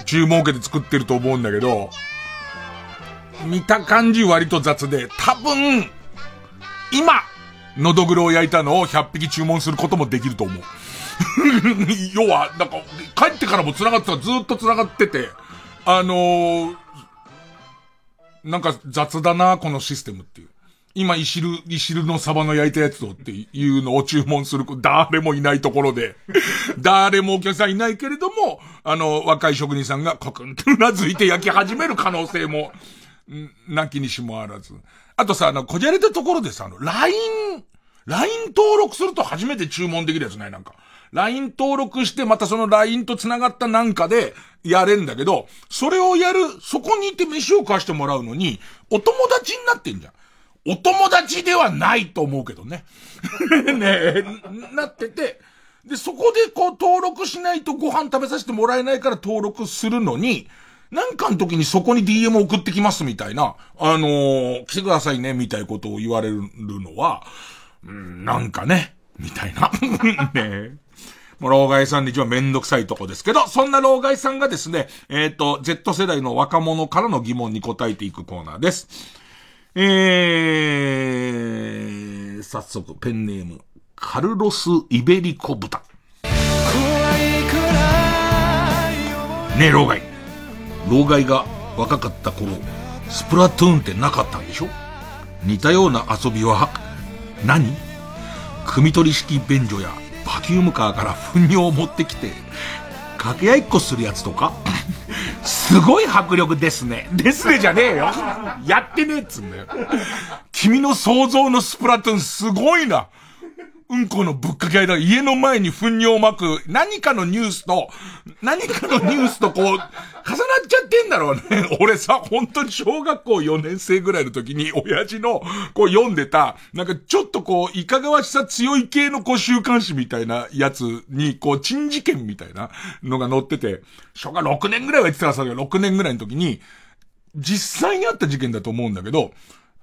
注文受けて作ってると思うんだけど、見た感じ割と雑で、多分、今、のどぐろを焼いたのを100匹注文することもできると思う。要は、なんか、帰ってからも繋がってた、ずっと繋がってて、あのー、なんか雑だな、このシステムっていう。今、イシル、イシルのサバの焼いたやつをっていうのを注文する、誰もいないところで、誰もお客さんいないけれども、あの、若い職人さんがコクンとうなずいて焼き始める可能性も、なきにしもあらず。あとさ、あの、こじゃれたところでさ、あの、LINE、LINE 登録すると初めて注文できるやつない？なんか。LINE 登録して、またその LINE と繋がったなんかでやれんだけど、それをやる、そこにいて飯を貸してもらうのに、お友達になってんじゃん。お友達ではないと思うけどね。ねなってて、で、そこでこう登録しないとご飯食べさせてもらえないから登録するのに、なんかの時にそこに DM 送ってきますみたいな、あのー、来てくださいね、みたいなことを言われるのは、うん、なんかね、みたいな。ねもう、老害さんで一番めんどくさいとこですけど、そんな老害さんがですね、えっ、ー、と、Z 世代の若者からの疑問に答えていくコーナーです。えー、早速、ペンネーム、カルロス・イベリコ豚。ねえ、老害。老害が若かった頃、スプラトゥーンってなかったんでしょ？似たような遊びは何、汲み取り式便所やバキュームカーから糞尿を持ってきて、掛け合いっこするやつとか？すごい迫力ですね。ですねじゃねえよ。やってねえっつうんだよ。君の想像のスプラトゥーンすごいな。うんこのぶっかけ合いだ。家の前に糞尿をまく、何かのニュースと、何かのニュースとこう、重なっちゃってんだろうね。俺さ、本当に小学校4年生ぐらいの時に、親父の、こう読んでた、なんかちょっとこう、いかがわしさ強い系のこう週刊誌みたいなやつに、こう、珍事件みたいなのが載ってて、小学6年ぐらいは言ってたらさ、6年ぐらいの時に、実際にあった事件だと思うんだけど、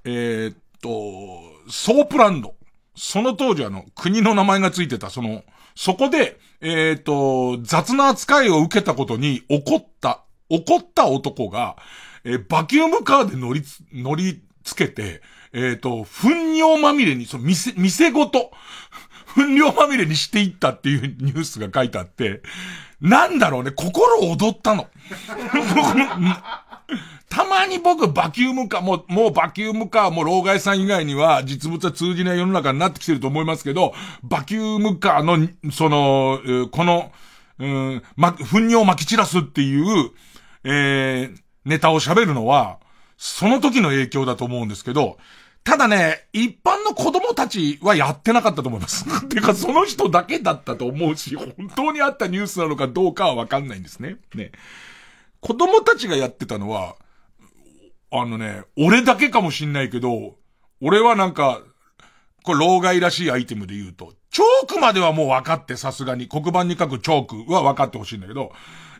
えー、っと、ソープランド。その当時あの、国の名前がついてた、その、そこで、えっ、と、雑な扱いを受けたことに怒った、怒った男が、えー、バキュームカーで乗りつ、乗りつけて、えっ、と、糞尿まみれに、その店、店ごと、糞尿まみれにしていったっていうニュースが書いてあって、なんだろうね、心躍ったの。たまに僕、バキュームカー、もう、もうバキュームカーも老害さん以外には実物は通じない世の中になってきてると思いますけど、バキュームカーの、その、この、うん、ま、糞尿を撒き散らすっていう、えー、ネタを喋るのは、その時の影響だと思うんですけど、ただね、一般の子供たちはやってなかったと思います。てか、その人だけだったと思うし、本当にあったニュースなのかどうかはわかんないんですね。ね。子供たちがやってたのは、あのね、俺だけかもしんないけど、俺はなんか、これ老害らしいアイテムで言うと、チョークまではもう分かってさすがに、黒板に書くチョークは分かってほしいんだけど、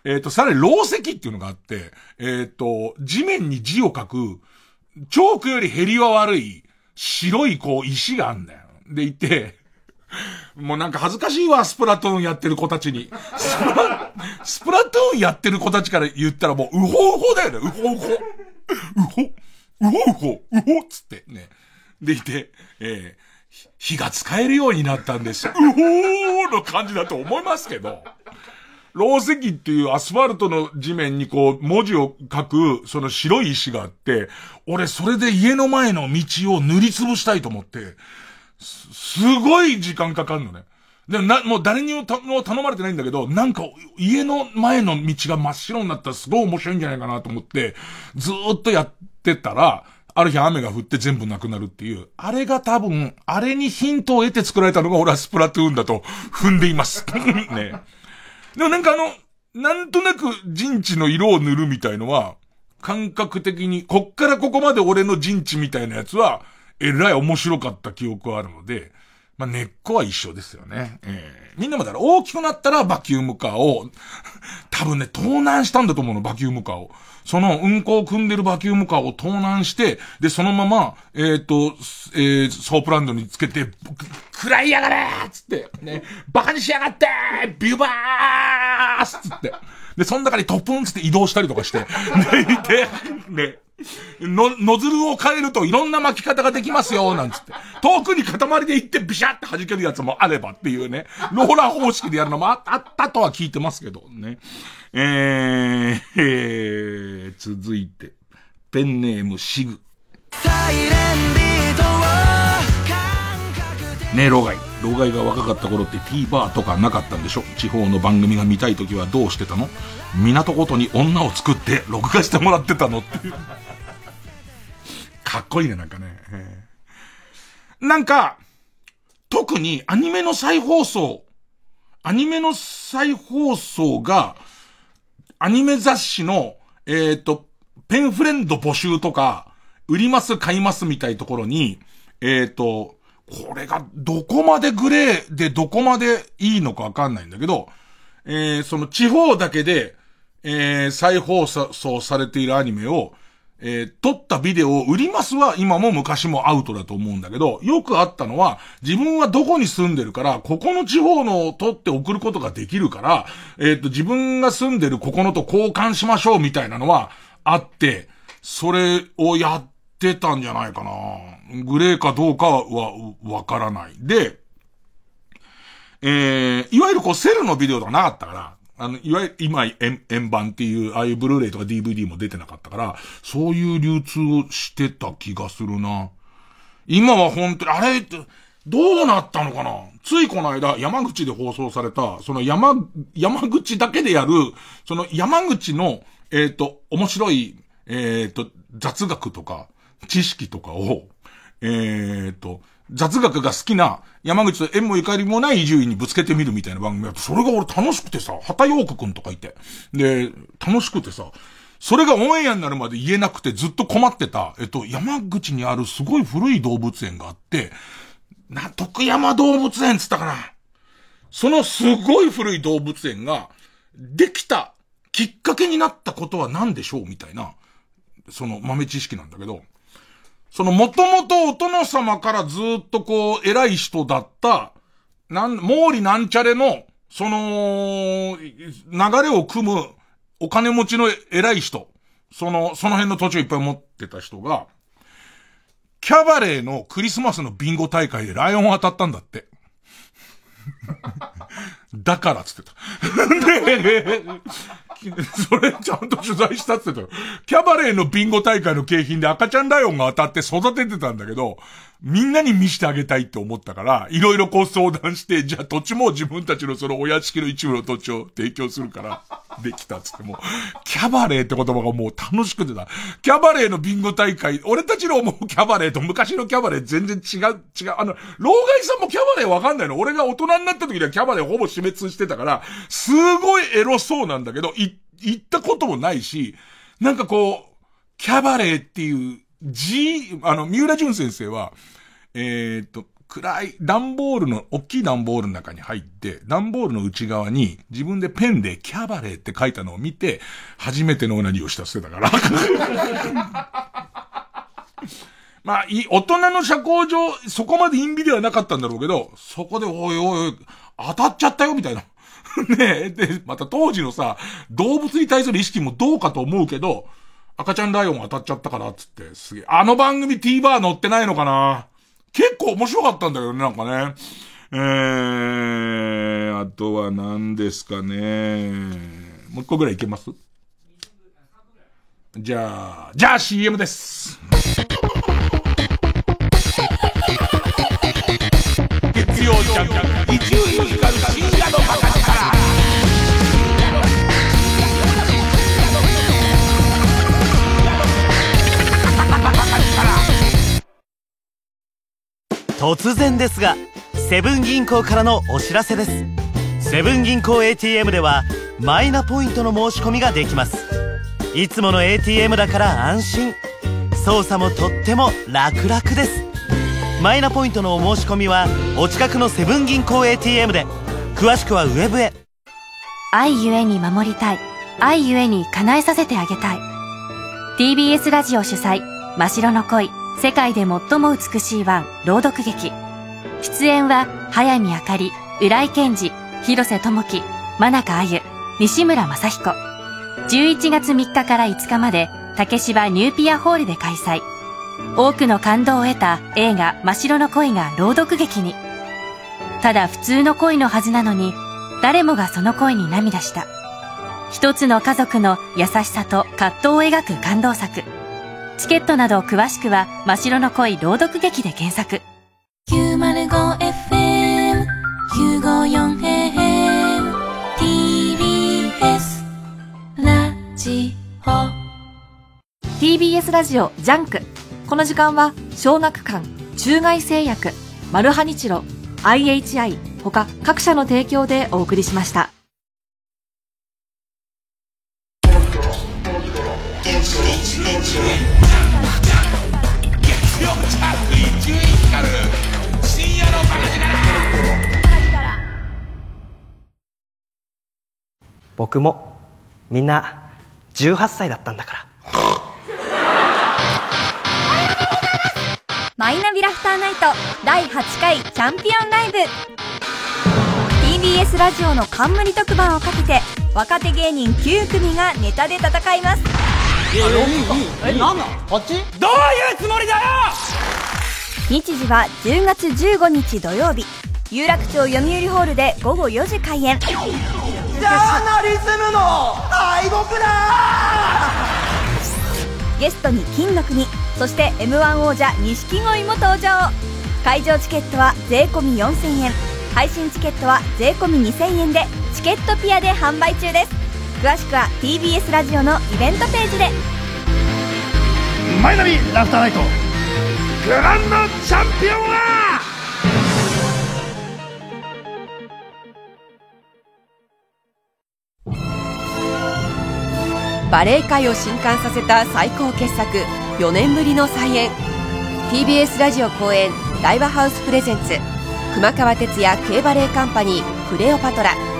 えっ、ー、と、さらに老石っていうのがあって、えっ、ー、と、地面に字を書く、チョークより減りは悪い、白いこう石があんだよ。でいて、もうなんか恥ずかしいわ、スプラトゥーンやってる子たちに。スプラ、スプラトゥーンやってる子たちから言ったらもう、うほうほだよね、うほうほ。うほ、うほうほ、うほっつってね。でいて、えー、火が使えるようになったんです。うほーの感じだと思いますけど。ロー石っていうアスファルトの地面にこう文字を書くその白い石があって、俺それで家の前の道を塗りつぶしたいと思って、す、すごい時間かかるのね。でもな、もう誰にも頼まれてないんだけど、なんか家の前の道が真っ白になったらすごい面白いんじゃないかなと思って、ずーっとやってたら、ある日雨が降って全部なくなるっていう、あれが多分、あれにヒントを得て作られたのが俺はスプラトゥーンだと踏んでいます。ね。でもなんかあの、なんとなく陣地の色を塗るみたいのは、感覚的に、こっからここまで俺の陣地みたいなやつは、えらい面白かった記憶はあるので、まあ、根っこは一緒ですよね。えー、みんなもだから大きくなったらバキュームカーを、多分ね、盗難したんだと思うの、バキュームカーを。そのうんこを汲んでるバキュームカーを盗難して、で、そのまま、えっ、ー、と、えー、ソープランドにつけて、食らいやがれつって、ね、バカにしやがってビューバースつって。で、その中にトップンつって移動したりとかして、で、いて、ね、の、ノズルを変えるといろんな巻き方ができますよ、なんつって。遠くに塊で行ってビシャって弾けるやつもあればっていうね。ローラー方式でやるのもあったとは聞いてますけどね。えー、えー、続いて、ペンネームシグ。ねえ、老害。老害が若かった頃って T バーとかなかったんでしょ？地方の番組が見たい時はどうしてたの？港ごとに女を作って録画してもらってたのっていう。かっこいいね、なんかね。なんか、特にアニメの再放送、アニメの再放送が、アニメ雑誌の、えっ、ー、と、ペンフレンド募集とか、売ります買いますみたいところに、えっ、ー、と、これがどこまでグレーでどこまでいいのかわかんないんだけど、えー、その地方だけで、えー、再放送されているアニメを、えー、撮ったビデオを売りますは今も昔もアウトだと思うんだけど、よくあったのは、自分はどこに住んでるから、ここの地方のを撮って送ることができるから、えっ、ー、と、自分が住んでるここのと交換しましょうみたいなのはあって、それをやってたんじゃないかな。グレーかどうかはわからない。で、えー、いわゆるこうセルのビデオとかなかったから、あの、いわゆる今円、円盤っていう、ああいうブルーレイとか DVD も出てなかったから、そういう流通をしてた気がするな。今は本当に、あれって、どうなったのかな？ついこの間、山口で放送された、その山、山口だけでやる、その山口の、えっ、ー、と、面白い、えっ、ー、と、雑学とか、知識とかを、えっ、と、雑学が好きな山口と縁もゆかりもない伊集院にぶつけてみるみたいな番組やって、それが俺楽しくてさ、畑陽子くんとかいて。で、楽しくてさ、それがオンエアになるまで言えなくてずっと困ってた、えっと、山口にあるすごい古い動物園があって、な、徳山動物園っつったかな。そのすごい古い動物園が、できたきっかけになったことは何でしょう？みたいな、その豆知識なんだけど、そのもともとお殿様からずっとこう、偉い人だった、なん、毛利なんちゃれの、その、流れを組むお金持ちの偉い人、その、その辺の土地をいっぱい持ってた人が、キャバレーのクリスマスのビンゴ大会でライオン当たったんだって。だからっつってた。で、それちゃんと取材したって言ったよ。キャバレーのビンゴ大会の景品で赤ちゃんライオンが当たって育ててたんだけど、みんなに見してあげたいって思ったから、いろいろこう相談して、じゃあ土地も自分たちのそのお屋敷の一部の土地を提供するから、できたっつっても、キャバレーって言葉がもう楽しくてだ。キャバレーのビンゴ大会、俺たちの思うキャバレーと昔のキャバレー全然違う、違う。あの、老害さんもキャバレーわかんないの。俺が大人になった時にはキャバレーほぼ死滅してたから、すごいエロそうなんだけど、い、行ったこともないし、なんかこう、キャバレーっていう字、あの、三浦淳先生は、えー、っと、暗い段ボールの、大きい段ボールの中に入って、段ボールの内側に自分でペンでキャバレーって書いたのを見て、初めてのオナニーをしたってたから。まあ、い、大人の社交上、そこまで陰美ではなかったんだろうけど、そこで、おいおい、当たっちゃったよ、みたいな。ねえ、で、また当時のさ、動物に対する意識もどうかと思うけど、赤ちゃんライオン当たっちゃったから、つって、すげえ。あの番組 T バー乗ってないのかな？結構面白かったんだけどね、なんかね。えー、あとは何ですかね。もう一個ぐらいいけます？じゃあ、じゃあ CM です。月曜ジャンク、伊集院光深夜の突然ですがセブン銀行からのお知らせです。セブン銀行 ATM ではマイナポイントの申し込みができます。いつもの ATM だから安心。操作もとっても楽々です。マイナポイントのお申し込みはお近くのセブン銀行 ATM で。詳しくはウェブへ。愛ゆえに守りたい。愛ゆえに叶えさせてあげたい。TBS ラジオ主催真白の恋。世界で最も美しいワン朗読劇。出演は早見あかり浦井健二広瀬智樹真中あゆ西村雅彦。11月3日から5日まで竹芝ニューピアホールで開催。多くの感動を得た映画真白の恋が朗読劇に。ただ普通の恋のはずなのに誰もがその恋に涙した。一つの家族の優しさと葛藤を描く感動作。チケットなど詳しくは真っ白の恋朗読劇で検索。905FM954AM TBS ラジオ。TBS ラジオジャンク。この時間は小学館中外製薬マルハニチロ IHI 他各社の提供でお送りしました月曜チャーク伊集院光深夜のバカ力僕もみんな18歳だったんだから。マイナビラフターナイト第8回チャンピオンライブ。TBS ラジオの冠特番をかけて若手芸人9組がネタで戦います。えなんなんこっちどういうつもりだよ日時は10月15日土曜日有楽町読売ホールで午後4時開演ジャーナリズムの敗北だゲストに金の国そして m 1王者錦鯉も登場会場チケットは税込4000円配信チケットは税込2000円でチケットピアで販売中です詳しくは TBS ラジオのイベントページで。マイナビラフターナイト。グランドチャンピオンは！バレエ界を震撼させた最高傑作4年ぶりの再演。TBS ラジオ公演大和ハウスプレゼンツ熊川哲也 K バレエカンパニークレオパトラ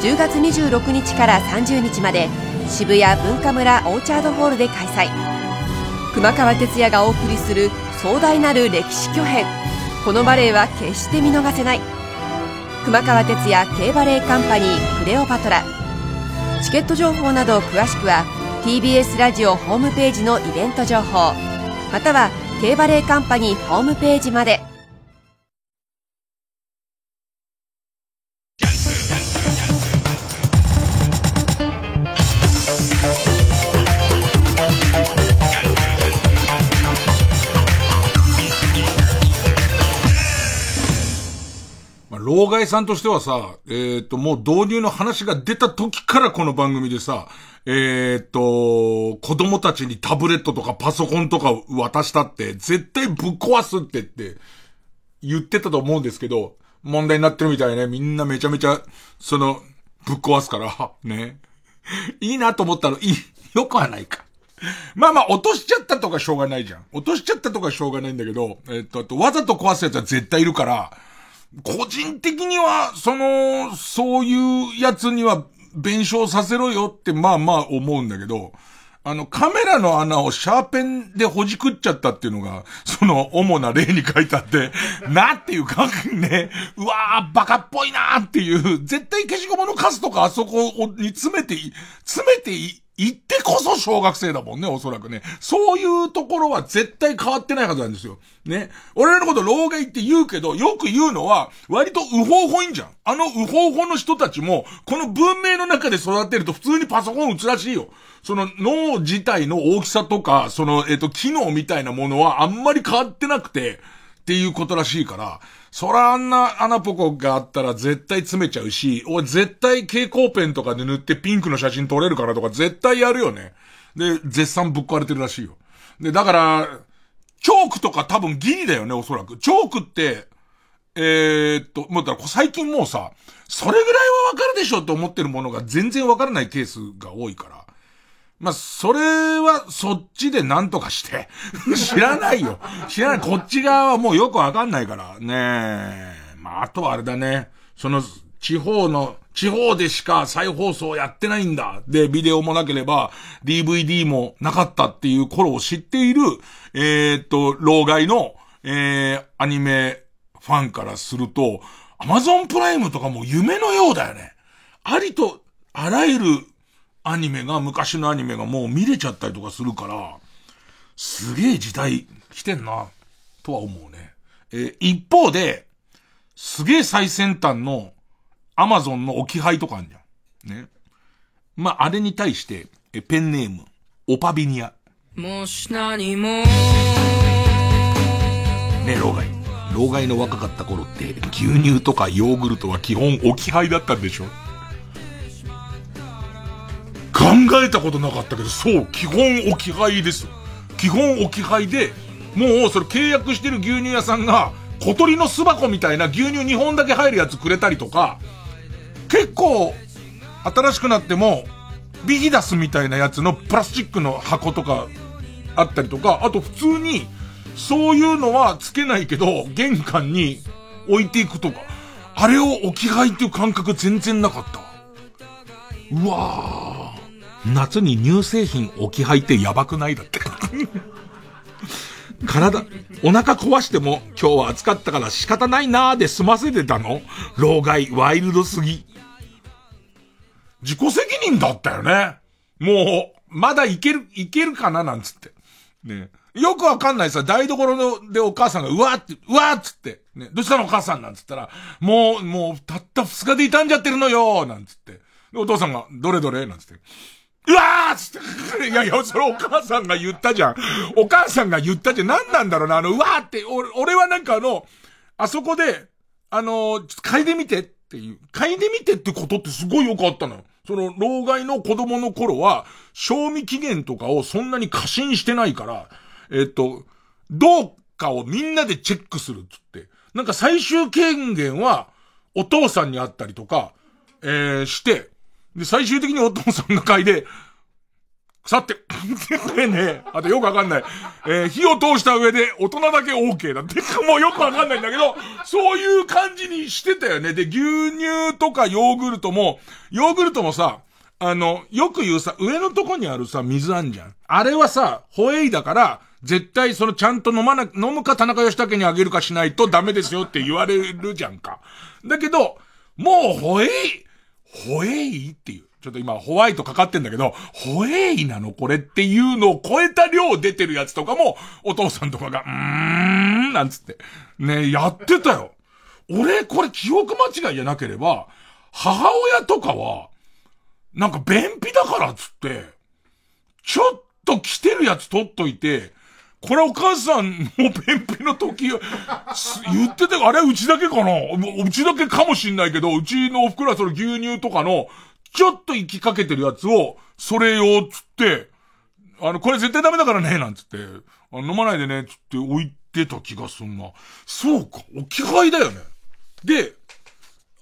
10月26日から30日まで渋谷文化村オーチャードホールで開催。熊川哲也がお送りする壮大なる歴史巨編。このバレエは決して見逃せない。熊川哲也 K バレエカンパニークレオパトラ。チケット情報など詳しくは TBS ラジオホームページのイベント情報。または K バレエカンパニーホームページまで。老害さんとしてはさ、えっ、と、もう導入の話が出た時からこの番組でさ、えっ、と、子供たちにタブレットとかパソコンとか渡したって、絶対ぶっ壊すってって言ってたと思うんですけど、問題になってるみたいね。みんなめちゃめちゃ、その、ぶっ壊すから、ね。いいなと思ったの、いい、よくはないか。まあまあ、落としちゃったとかしょうがないじゃん。落としちゃったとかしょうがないんだけど、えっと、あと、わざと壊すやつは絶対いるから、個人的には、その、そういうやつには弁償させろよって、まあまあ思うんだけど、あの、カメラの穴をシャーペンでほじくっちゃったっていうのが、その、主な例に書いてあって、なっていうか、ね、うわー、バカっぽいなーっていう、絶対消しゴムのカスとかあそこに詰めて、詰めてい、言ってこそ小学生だもんね、おそらくね。そういうところは絶対変わってないはずなんですよ。ね。俺らのこと老害って言うけど、よく言うのは、割とウホウホいんじゃん。あのウホウホの人たちも、この文明の中で育てると普通にパソコン打つらしいよ。その脳自体の大きさとか、その、えっ、と、機能みたいなものはあんまり変わってなくて、っていうことらしいから、そらあんな穴ポコがあったら絶対詰めちゃうし、俺絶対蛍光ペンとかで塗ってピンクの写真撮れるからとか絶対やるよね。で、絶賛ぶっ壊れてるらしいよ。で、だから、チョークとか多分ギリだよね、おそらく。チョークって、えー、っと、もうだから最近もうさ、それぐらいはわかるでしょって思ってるものが全然わからないケースが多いから。まあ、それはそっちで何とかして。知らないよ。知らない。こっち側はもうよくわかんないから。ねえ。まあ、あとはあれだね。その、地方の、地方でしか再放送やってないんだ。で、ビデオもなければ、DVD もなかったっていう頃を知っている、えー、っと、老害の、えー、アニメファンからすると、アマゾンプライムとかも夢のようだよね。ありと、あらゆるアニメが、昔のアニメがもう見れちゃったりとかするから、すげえ時代来てんな、とは思うね。えー一方で、すげえ最先端のアマゾンの置き配とかあるじゃん。ね。まあ、あれに対して、えペンネーム、オパビニア。もし何もね、老害。老害の若かった頃って、牛乳とかヨーグルトは基本置き配だったんでしょ？考えたことなかったけど、そう、基本置き配です。基本置き配で、もうそれ契約してる牛乳屋さんが、小鳥の巣箱みたいな牛乳2本だけ入るやつくれたりとか、結構、新しくなっても、ビギダスみたいなやつのプラスチックの箱とかあったりとか、あと普通に、そういうのはつけないけど、玄関に置いていくとか、あれを置き配っていう感覚全然なかった。うわぁ。夏に乳製品置き配ってやばくないだって。体、お腹壊しても今日は暑かったから仕方ないなーで済ませてたの老害、ワイルドすぎ。自己責任だったよね。もう、まだいける、いけるかななんつって。ね。よくわかんないさ、台所のでお母さんが、うわーって、うわーっつって、ね、どうしたのお母さんなんつったら、もう、もう、たった二日で傷んじゃってるのよなんつって。お父さんが、どれどれなんつって。うわーっつって。いやいや、それお母さんが言ったじゃん。お母さんが言ったじゃん。何なんだろうな、あの、うわーって、俺、俺はなんかあの、あそこで、あの、ちょっと嗅いでみてっていう。嗅いでみてってことってすごい良かったのよ。その、老害の子供の頃は、賞味期限とかをそんなに過信してないから、えっと、どうかをみんなでチェックするっつって。なんか最終権限は、お父さんにあったりとか、えー、して、で、最終的にお父さんが嗅いで、腐って、でね、あとよくわかんない。えー火を通した上で大人だけ OK だって、もうよくわかんないんだけど、そういう感じにしてたよね。で、牛乳とかヨーグルトも、ヨーグルトもさ、あの、よく言うさ、上のとこにあるさ、水あんじゃん。あれはさ、ホエイだから、絶対そのちゃんと飲まな、飲むか田中義武にあげるかしないとダメですよって言われるじゃんか。だけど、もうホエイ、ホエイ？っていう。ちょっと今ホワイトかかってんだけど、ホエイなの？これっていうのを超えた量出てるやつとかも、お父さんとかが、うーん、なんつって。ね、やってたよ。俺、これ記憶間違いじゃなければ、母親とかは、なんか便秘だからっつって、ちょっと来てるやつ取っといて、これお母さんも便秘の時、言ってて、あれうちだけかなうちだけかもしんないけど、うちのお袋はその牛乳とかの、ちょっと行きかけてるやつを、それよ、つって、あの、これ絶対ダメだからね、なんつって、あの飲まないでね、つって置いてた気がすんな。そうか、置き配だよね。で、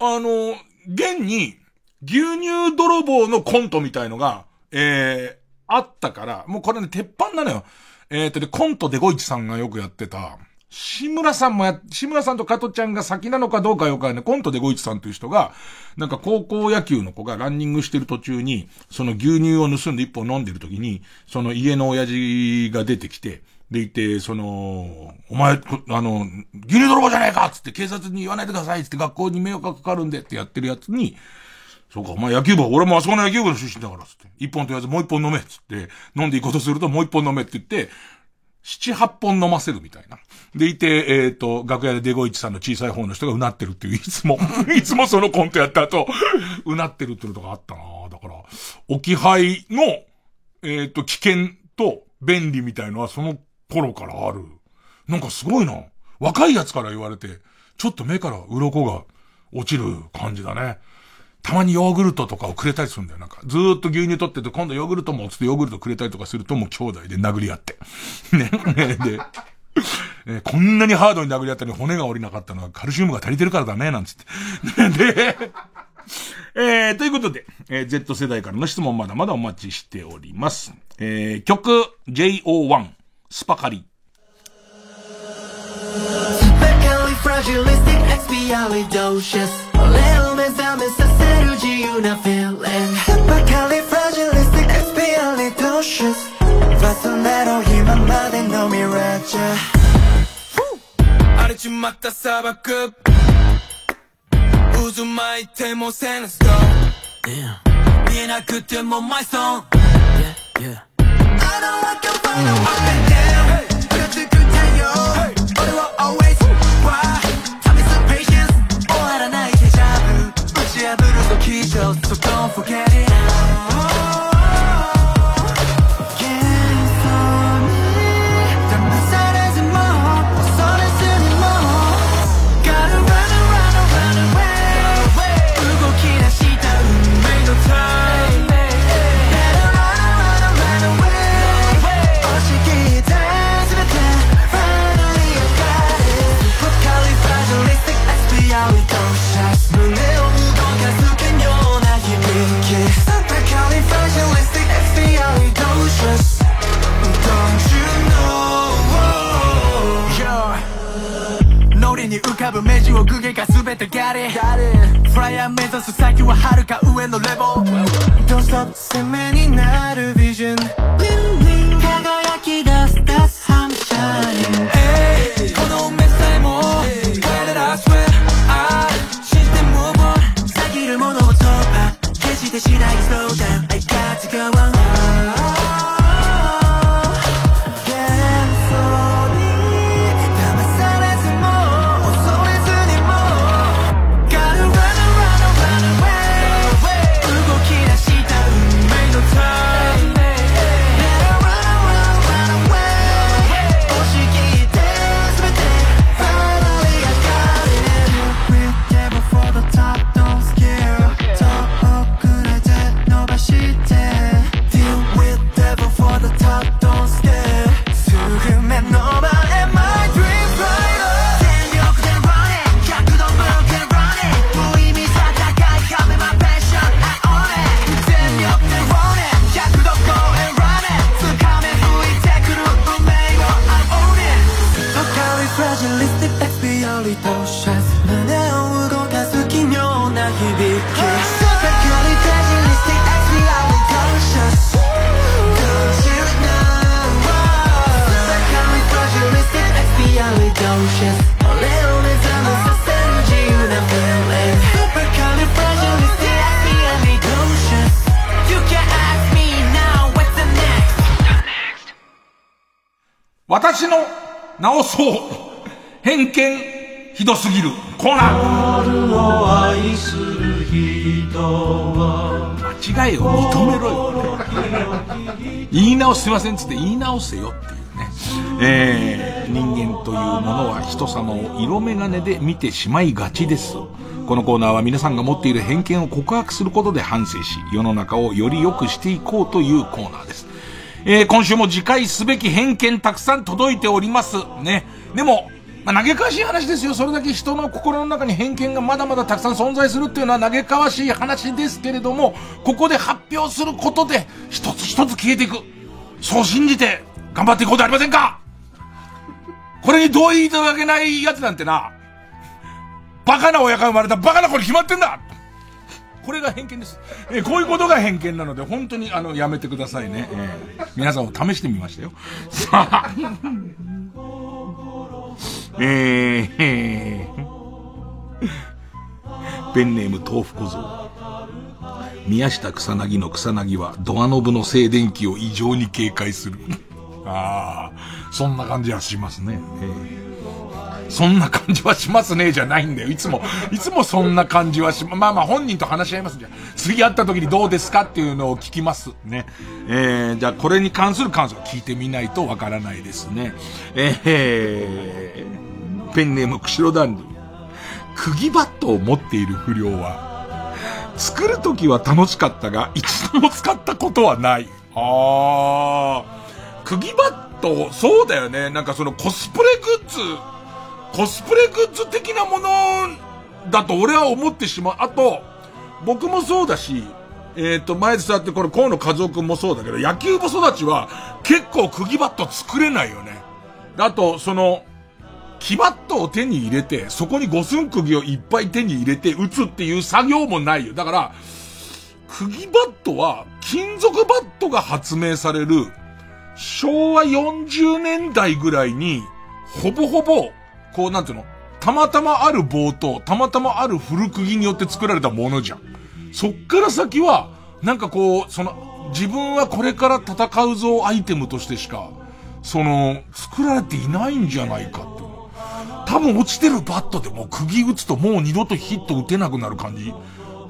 あの、現に、牛乳泥棒のコントみたいのが、えー、あったから、もうこれね、鉄板なのよ。えーとで、コントでゴイチさんがよくやってた、志村さんもや、志村さんと加トちゃんが先なのかどうかよくわかんない。コントでゴイチさんという人が、なんか高校野球の子がランニングしてる途中に、その牛乳を盗んで一本飲んでる時に、その家の親父が出てきて、でいて、その、お前、あの、牛乳泥棒じゃねえかっつって警察に言わないでくださいっつって学校に迷惑がかかるんでってやってるやつに、そうか、お前野球部、俺もあそこの野球部の出身だから、つって。一本と言わずもう一本飲め、つって。飲んでいこうとするともう一本飲めって言って、七八本飲ませるみたいな。でいて、えっ、と、楽屋でデゴイチさんの小さい方の人がうなってるっていう、いつも、いつもそのコントやった後、うなってるっていうのがあったなだから、置き配の、えっ、と、危険と便利みたいのはその頃からある。なんかすごいな。若いやつから言われて、ちょっと目から鱗が落ちる感じだね。たまにヨーグルトとかをくれたりするんだよ。なんか、ずーっと牛乳取ってて、今度ヨーグルトもつってヨーグルトくれたりとかするともう兄弟で殴り合って。ね。で、えーこんなにハードに殴り合ったのに骨が折りなかったのはカルシウムが足りてるからだね、なんつって。で、えー、ということで、えー、Z 世代からの質問まだまだお待ちしております。えー、曲 JO1 スパカリ。Supercalifragilisticexpialidocious 俺を目覚めさせる自由な feeling Supercalifragilisticexpialidocious 忘れろ今までのミラージャ荒れちまった砂漠渦巻いてもセンスと見えなくてもマイソン yeah, yeah. I know I can find forget it かぶ目地を具現化全てガリ。フライヤー目指す先は遥か上のレボ Don't stop 攻めになるビジョン。ひどすぎるコーナー間違いを認めろよ言い直すいませんっつって言い直せよっていうねえー、人間というものは人様を色眼鏡で見てしまいがちですこのコーナーは皆さんが持っている偏見を告白することで反省し、世の中をより良くしていこうというコーナーです。えー、今週も次回すべき偏見たくさん届いております。ね。でも、まあ、嘆かしい話ですよ。それだけ人の心の中に偏見がまだまだたくさん存在するっていうのは嘆かわしい話ですけれども、ここで発表することで、一つ一つ消えていく。そう信じて、頑張っていこうではありませんか？これに同意いただけないやつなんてな、バカな親が生まれたバカな子に決まってんだこれが偏見です。え、こういうことが偏見なので、本当にあの、やめてくださいね。えー、皆さんを試してみましたよ。さあ。えー、えー、ペンネーム豆腐小僧。宮下草薙の草薙はドアノブの静電気を異常に警戒する。ああ、そんな感じはしますね。えーそんな感じはしますね、じゃないんだよ。いつも、いつもそんな感じはし、まあまあ本人と話し合いますじゃ次会った時にどうですかっていうのを聞きます。ね。えー、じゃあこれに関する感想を聞いてみないとわからないですね。えー、ペンネーム釧路ダンディ。釘バットを持っている不良は、作る時は楽しかったが、一度も使ったことはない。あー。釘バット、そうだよね。なんかそのコスプレグッズ、コスプレグッズ的なものだと俺は思ってしまう。あと、僕もそうだし、えっ、と、前で座ってこれ河野和夫君もそうだけど、野球部育ちは結構釘バット作れないよね。あと、その、木バットを手に入れて、そこに五寸釘をいっぱい手に入れて打つっていう作業もないよ。だから、釘バットは、金属バットが発明される、昭和40年代ぐらいに、ほぼほぼ、こうなんていうのたまたまある棒と、たまたまある古釘によって作られたものじゃん。そっから先は、なんかこう、その、自分はこれから戦うぞアイテムとしてしか、その、作られていないんじゃないか。多分落ちてるバットでもう釘打つともう二度とヒット打てなくなる感じ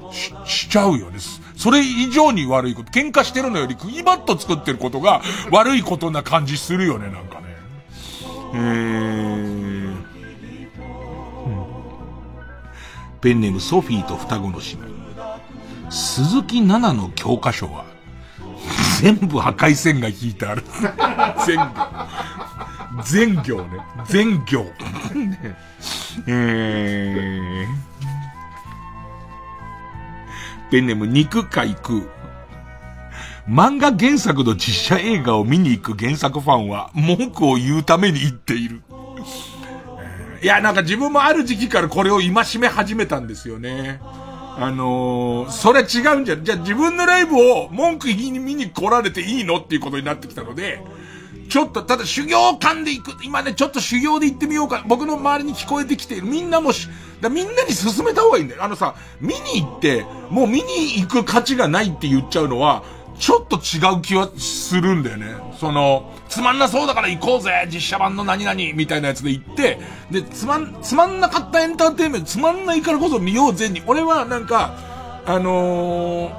し、しちゃうよね。それ以上に悪いこと。喧嘩してるのより釘バット作ってることが悪いことな感じするよね、なんかね。えー、ペンネームソフィーと双子の姉妹。鈴木奈々の教科書は、全部赤い線が引いてある。全行。全行ね。全行。えー、ペンネーム肉海空。漫画原作の実写映画を見に行く原作ファンは文句を言うために言っている。いや、なんか自分もある時期からこれを戒め始めたんですよね。あのー、それ違うんじゃ、じゃあ自分のライブを文句言いに見に来られていいのっていうことになってきたので、ちょっと、ただ修行館で行く、今ね、ちょっと修行で行ってみようか。僕の周りに聞こえてきている。みんなもし、だみんなに進めた方がいいんだよ。あのさ、見に行って、もう見に行く価値がないって言っちゃうのは、ちょっと違う気はするんだよね。その、つまんなそうだから行こうぜ実写版の何々みたいなやつで行って、で、つまん、つまんなかったエンターテインメント、つまんないからこそ見ようぜに、俺はなんか、あの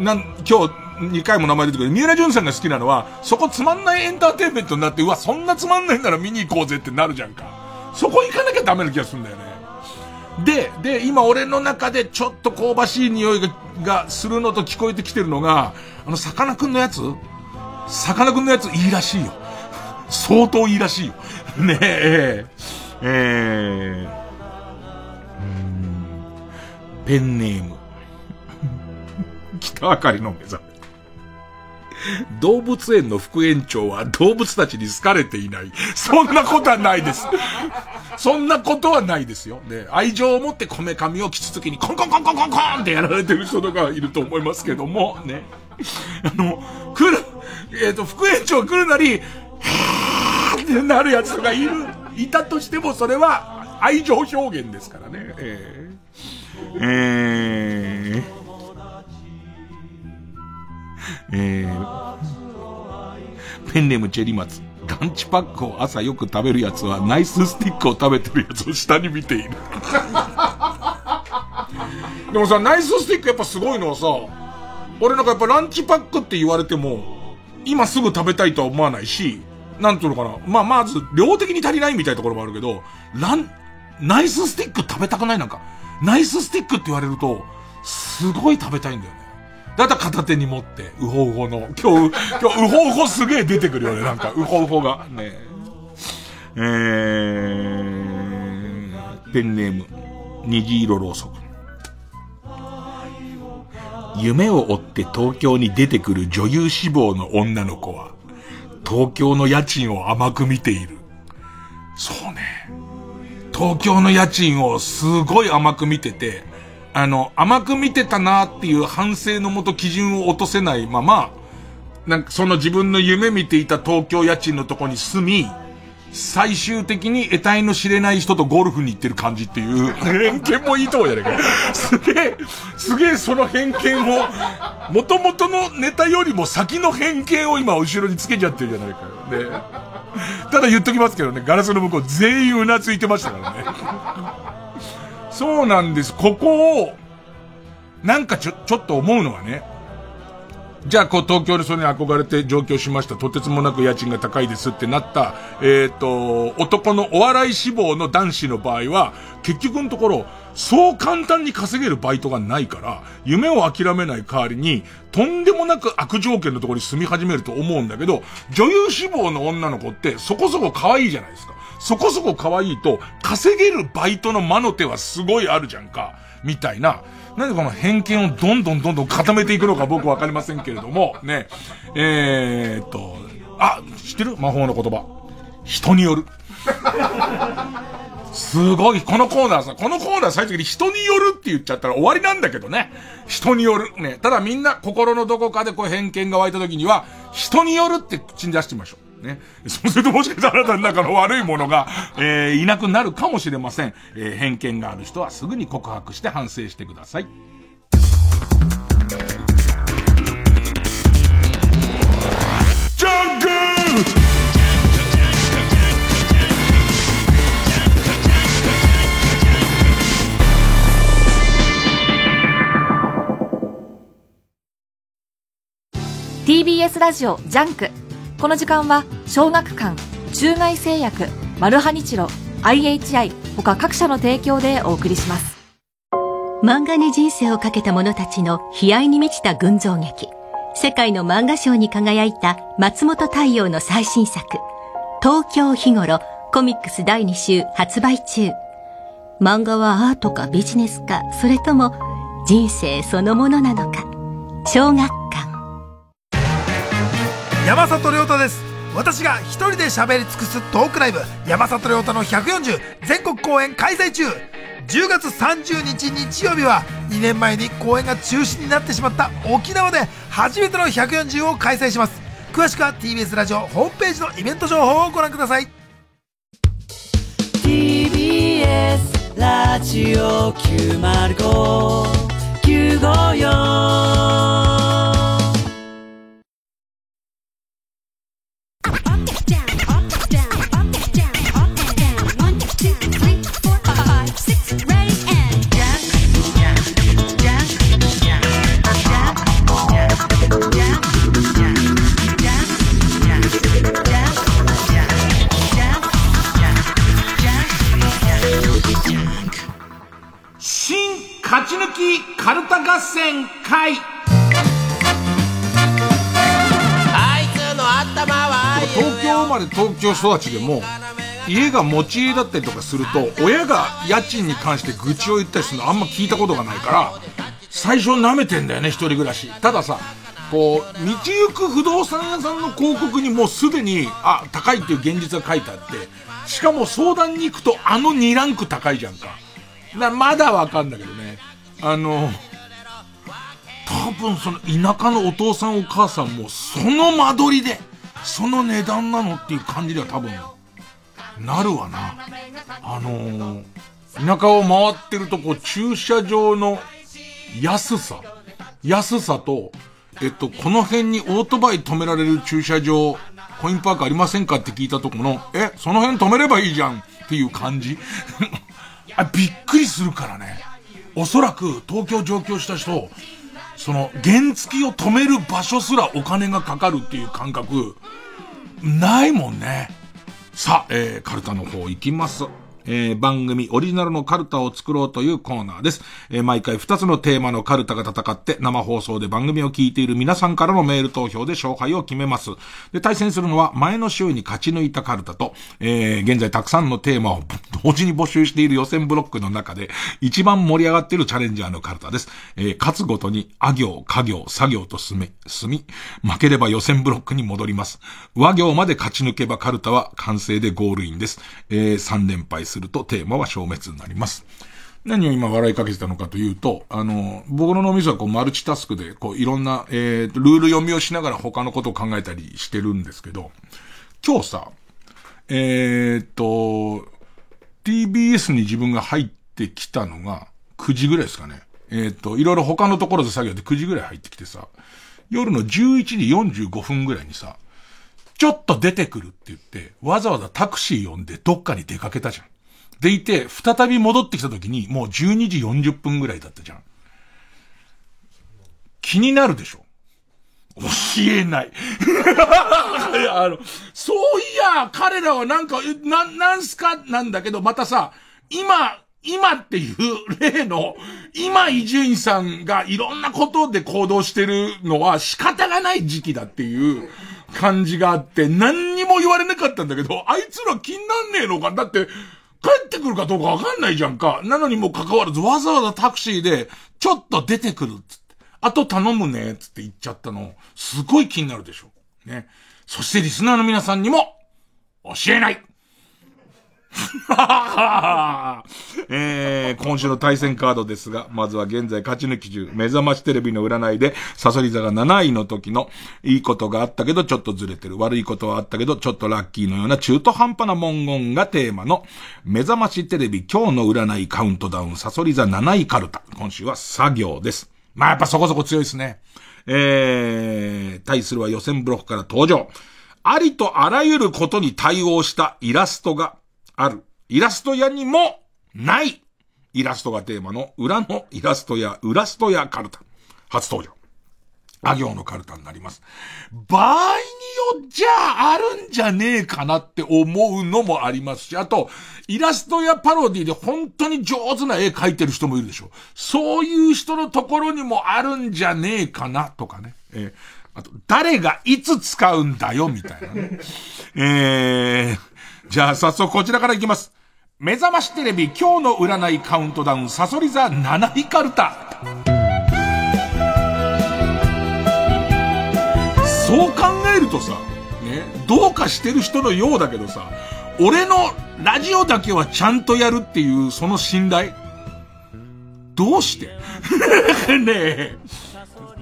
ー、なん、今日、2回も名前出てくる、三浦淳さんが好きなのは、そこつまんないエンターテインメントになって、うわ、そんなつまんないなら見に行こうぜってなるじゃんか。そこ行かなきゃダメな気がするんだよね。で、で、今俺の中でちょっと香ばしい匂いががするのと聞こえてきてるのが、あの、さかなクンのやつ？さかなクンのやついいらしいよ。相当いいらしいよ。ねえ、えー、ペンネーム。北あかりの目覚め。動物園の副園長は動物たちに好かれていない。そんなことはないです。そんなことはないですよ。ね、愛情を持ってこめかみをキツツキにコンコンコンコンコンコンってやられてる人とかいると思いますけども、ね。あの、来る、えっ、ー、と、副園長来るなり、はーってなるやつとかいる、いたとしてもそれは愛情表現ですからね。えー、えーえー、ペンネームチェリマツ。ランチパックを朝よく食べるやつは、ナイススティックを食べてるやつを下に見ている。でもさ、ナイススティックやっぱすごいのはさ、俺なんかやっぱランチパックって言われても、今すぐ食べたいとは思わないし、なんていうのかな。まあ、まず、量的に足りないみたいなところもあるけど、ラン、ナイススティック食べたくないなんか、ナイススティックって言われると、すごい食べたいんだよね。だったら片手に持って、うほうほの。今日、今日、うほうほすげえ出てくるよね、なんか、うほうほが。ねえー、ペンネーム、虹色ろうそく。夢を追って東京に出てくる女優志望の女の子は、東京の家賃を甘く見ている。そうね。東京の家賃をすごい甘く見てて、あの、甘く見てたなっていう反省のもと基準を落とせないまま、なんかその自分の夢見ていた東京家賃のとこに住み、最終的に得体の知れない人とゴルフに行ってる感じっていう、偏見もいいとこじゃないか。すげえ、すげえその偏見を、元々のネタよりも先の偏見を今後ろにつけちゃってるじゃないかよ。ね。ただ言っときますけどね、ガラスの向こう全員うなずいてましたからね。そうなんです。ここを、なんかちょ、ちょっと思うのはね、じゃあ、こう、東京でそれに憧れて上京しました。とてつもなく家賃が高いですってなった、えっ、ー、と、男のお笑い志望の男子の場合は、結局のところ、そう簡単に稼げるバイトがないから、夢を諦めない代わりに、とんでもなく悪条件のところに住み始めると思うんだけど、女優志望の女の子ってそこそこ可愛いじゃないですか。そこそこ可愛いと、稼げるバイトの魔の手はすごいあるじゃんか。みたいな。なんでこの偏見をどんどんどんどん固めていくのか僕わかりませんけれども、ね。えー、っと、あ、知ってる？魔法の言葉。人による。すごい、このコーナーさ、このコーナー最初に人によるって言っちゃったら終わりなんだけどね。人による。ね。ただみんな心のどこかでこう偏見が湧いた時には、人によるって口に出してみましょう。ね。そうするともしかしたらあなたの中の悪いものが、えー、いなくなるかもしれません。えー、偏見がある人はすぐに告白して反省してください。ジャングル TBS ラジオジャンクこの時間は小学館中外製薬マルハニチロ IHI 他各社の提供でお送りします。漫画に人生をかけた者たちの悲哀に満ちた群像劇。世界の漫画賞に輝いた松本太陽の最新作東京日頃コミックス第2週発売中。漫画はアートかビジネスかそれとも人生そのものなのか。小学館。山里亮太です。私が一人で喋り尽くすトークライブ。山里亮太の140全国公演開催中。10月30日日曜日は2年前に公演が中止になってしまった沖縄で初めての140を開催します。詳しくは TBS ラジオホームページのイベント情報をご覧ください。TBS ラジオ905954勝ち抜きカルタ合戦会。あいつの頭は東京生まれ東京育ちでも家が持ち家だったりとかすると親が家賃に関して愚痴を言ったりするのあんま聞いたことがないから最初舐めてんだよね一人暮らし。たださこう道行く不動産屋さんの広告にもうすでにあ高いっていう現実が書いてあってしかも相談に行くとあの2ランク高いじゃんか。だまだわかんだけどあの多分その田舎のお父さんお母さんもその間取りでその値段なのっていう感じでは多分なるわな。あのー、田舎を回ってるとこう駐車場の安さ。安さと、えっと、この辺にオートバイ止められる駐車場、コインパークありませんかって聞いたとこの、え、その辺止めればいいじゃんっていう感じ あ、びっくりするからね。おそらく東京上京した人、その原付を止める場所すらお金がかかるっていう感覚、ないもんね。さあ、えー、カルタの方行きます。えー、番組オリジナルのカルタを作ろうというコーナーです。えー、毎回2つのテーマのカルタが戦って生放送で番組を聞いている皆さんからのメール投票で勝敗を決めます。で、対戦するのは前の週に勝ち抜いたカルタと、えー、現在たくさんのテーマを同時に募集している予選ブロックの中で一番盛り上がっているチャレンジャーのカルタです。えー、勝つごとに、あ行、家行、作業と進め、進み、負ければ予選ブロックに戻ります。和行まで勝ち抜けばカルタは完成でゴールインです。えー、3連敗するするとテーマは消滅になります。何を今笑いかけてたのかというと、あの、僕の脳みそはこうマルチタスクで、こういろんな、えー、ルール読みをしながら他のことを考えたりしてるんですけど、今日さ、えー、っと、TBS に自分が入ってきたのが9時ぐらいですかね。えー、っと、いろいろ他のところで作業で9時ぐらい入ってきてさ、夜の11時45分ぐらいにさ、ちょっと出てくるって言って、わざわざタクシー呼んでどっかに出かけたじゃん。でいて、再び戻ってきた時に、もう12時40分ぐらいだったじゃん。気になるでしょ？教えない。あの、そういや、彼らはなんか、な、なんすか？なんだけど、またさ、今、今っていう例の、今伊集院さんがいろんなことで行動してるのは仕方がない時期だっていう感じがあって、何にも言われなかったんだけど、あいつら気になんねえのか？だって、帰ってくるかどうかわかんないじゃんか。なのにも関わらずわざわざタクシーで、ちょっと出てくるっつって、あと頼むね、つって言っちゃったの、すごい気になるでしょ。ね。そしてリスナーの皆さんにも、教えない えー、今週の対戦カードですが、まずは現在勝ち抜き中、目覚ましテレビの占いで、サソリ座が7位の時の、いいことがあったけどちょっとずれてる、悪いことはあったけどちょっとラッキーのような中途半端な文言がテーマの、目覚ましテレビ今日の占いカウントダウン、サソリ座7位カルタ。今週は作業です。まあやっぱそこそこ強いですね。えー、対するは予選ブロックから登場。ありとあらゆることに対応したイラストがある。イラスト屋にもないイラストがテーマの裏のイラスト屋、裏スト屋カルタ。初登場。あ行のカルタになります。場合によっちゃあるんじゃねえかなって思うのもありますし、あと、イラストやパロディで本当に上手な絵描いてる人もいるでしょ。そういう人のところにもあるんじゃねえかなとかね。えー、あと、誰がいつ使うんだよ、みたいなね。えー、じゃあ早速こちらからいきます。目覚ましテレビ今日の占いカウントダウンサソリ座7位カルタ。そう考えるとさ、ね、どうかしてる人のようだけどさ、俺のラジオだけはちゃんとやるっていうその信頼どうして？ねえ。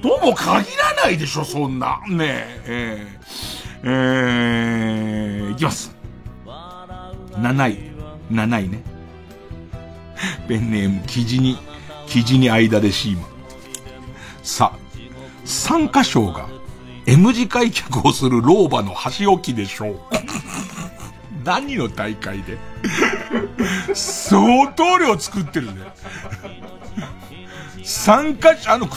とも限らないでしょ、そんな。ねえ。えー、えー、いきます。7位。7位ね。ペンネーム、記事に、記事に間でシーマ。さ、参加賞が M 字開脚をする老婆の箸置きでしょう。何の大会で相当量作ってるね。参加者、あの、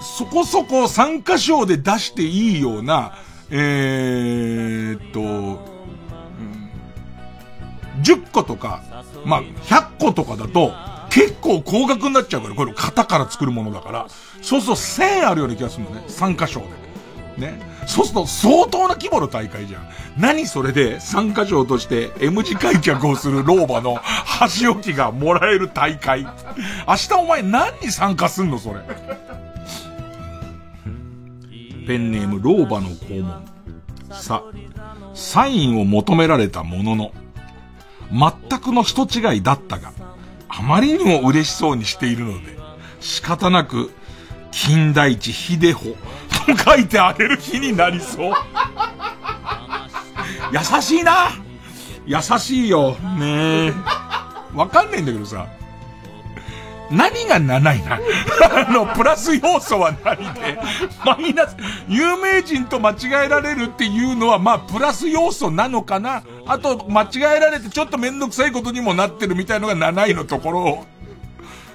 そこそこ参加賞で出していいような、えー、っと、10個とか、まあ、100個とかだと、結構高額になっちゃうから、これ型から作るものだから、そうすると1000あるような気がするのね、参加賞で。ね。そうすると相当な規模の大会じゃん。何それで参加賞として M 字開脚をする老婆の箸置きがもらえる大会。明日お前何に参加すんのそれ。ペンネーム老婆の肛門。さ、サインを求められたものの、全くの人違いだったが、あまりにも嬉しそうにしているので、仕方なく、金田一秀穂と書いてあげる日になりそう。優しいな優しいよ。ねえ。わかんないんだけどさ。何が7位な？あの、プラス要素は何で、マイナス、有名人と間違えられるっていうのは、まあ、プラス要素なのかな？あと、間違えられてちょっとめんどくさいことにもなってるみたいのが7位のところ、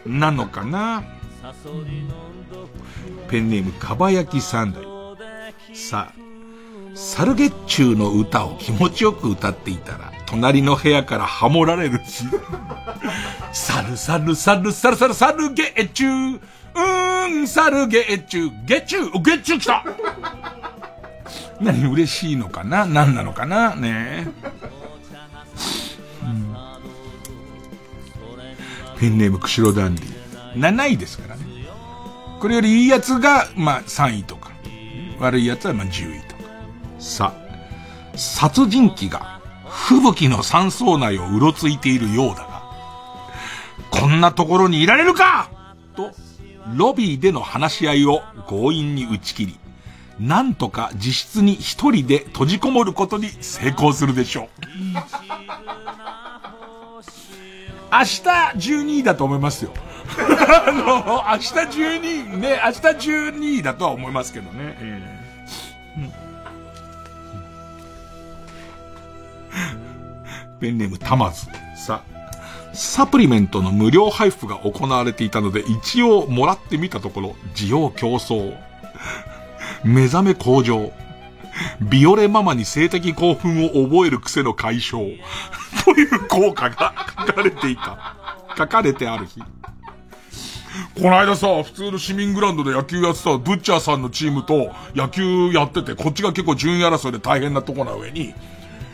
なのかな？ペンネーム、かば焼き三代。さあ、サルゲッチューの歌を気持ちよく歌っていたら、隣の部屋からハモられるし。サルサルサルサルサルサルゲッチュー。うーん、サルゲッチュー。ゲッチューゲッチュー来た何嬉しいのかな？何なのかな？ねえ、ペンネーム釧路ダンディ。7位ですからね。これよりいいやつが、まあ、3位とか。悪いやつは、まあ、10位とか。さ、殺人鬼が吹雪の山荘内をうろついているようだが、こんなところにいられるか？と、ロビーでの話し合いを強引に打ち切り、なんとか自室に一人で閉じこもることに成功するでしょう。明日12位だと思いますよ。あの、明日12位、ね、明日12位だとは思いますけどね。えーペンネームたまず。さ、サプリメントの無料配布が行われていたので、一応もらってみたところ、需要競争。目覚め向上。ビオレママに性的興奮を覚える癖の解消。という効果が書かれていた。書かれてある日。この間さ、普通の市民グラウンドで野球やってたブッチャーさんのチームと野球やってて、こっちが結構順位争いで大変なとこな上に、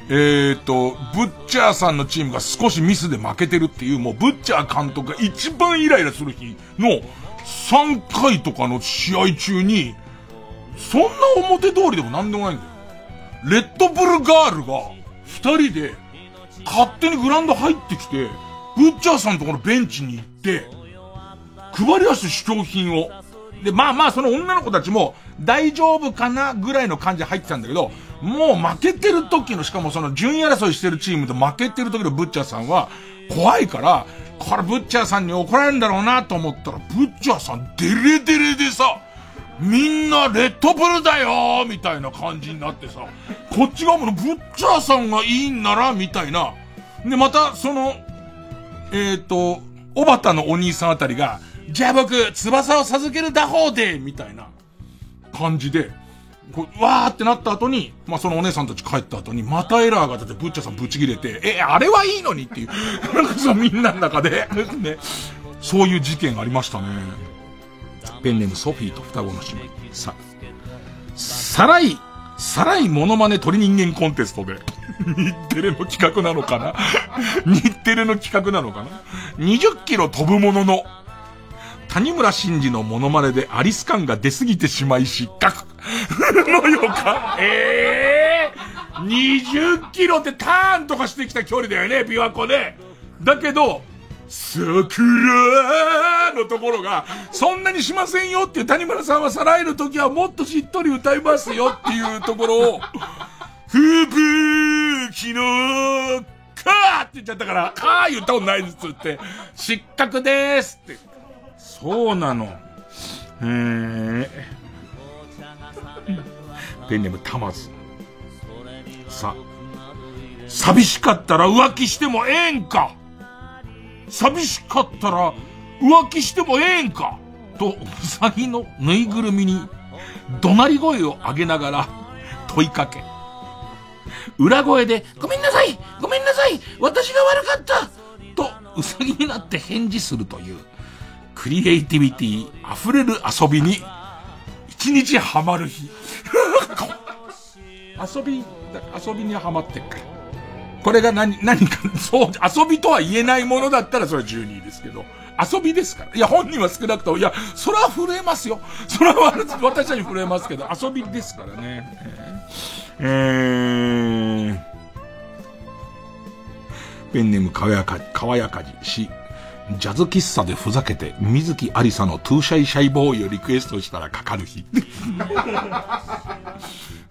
えー、と、ブッチャーさんのチームが少しミスで負けてるっていう、もうブッチャー監督が一番イライラする日の3回とかの試合中に、そんな表通りでもなんでもないんだよ。レッドブルガールが二人で勝手にグラウンド入ってきて、ブッチャーさんのところベンチに行って、配り出す試供品を。で、まあまあその女の子たちも大丈夫かなぐらいの感じで入ってたんだけど、もう負けてる時の、しかもその順位争いしてるチームと負けてる時のブッチャーさんは怖いから、これブッチャーさんに怒られるんだろうなと思ったら、ブッチャーさんデレデレでさ、みんなレッドブルだよみたいな感じになってさ、こっち側もブッチャーさんがいいんならみたいな。で、また、その、えっ、ー、と、おばたのお兄さんあたりが、じゃあ僕、翼を授ける打法でみたいな感じで、こう、わーってなった後に、まあ、そのお姉さんたち帰った後に、またエラーが出て、ブッチャさんブチ切れて、え、あれはいいのにっていう、なんかそのみんなの中で、ね、そういう事件がありましたね。ペンネームソフィーと双子の姉妹。さ、さらい、さらいモノマネ鳥人間コンテストで、日テレの企画なのかな？日テレの企画なのかな ?20 キロ飛ぶものの、谷村新司のモノマネでアリス感が出すぎてしまい失格。のよか。ええー、20キロってターンとかしてきた距離だよね、琵琶湖で。だけど、桜のところが、そんなにしませんよっていう谷村さんはさらえるときはもっとしっとり歌いますよっていうところを、吹雪のかーって言っちゃったから、かー言ったことないですって、失格でーすって。そうなの。へえ。ペンネームたまず。さ、寂しかったら浮気してもええんか寂しかったら浮気してもええんかと、うさぎのぬいぐるみに怒鳴り声を上げながら問いかけ。裏声で、ごめんなさいごめんなさい私が悪かったと、うさぎになって返事するという、クリエイティビティ溢れる遊びに、一日ハマる日。遊び、遊びにはまってっから。これが何、何か、そう、遊びとは言えないものだったらそれは12位ですけど、遊びですから。いや、本人は少なくとも、いや、それは震えますよ。それは私たち震えますけど、遊びですからね。えー、ペンネームかわやか、かわやかじし、ジャズ喫茶でふざけて、観月ありさの TOO SHY SHY BOY をリクエストしたらかかる日。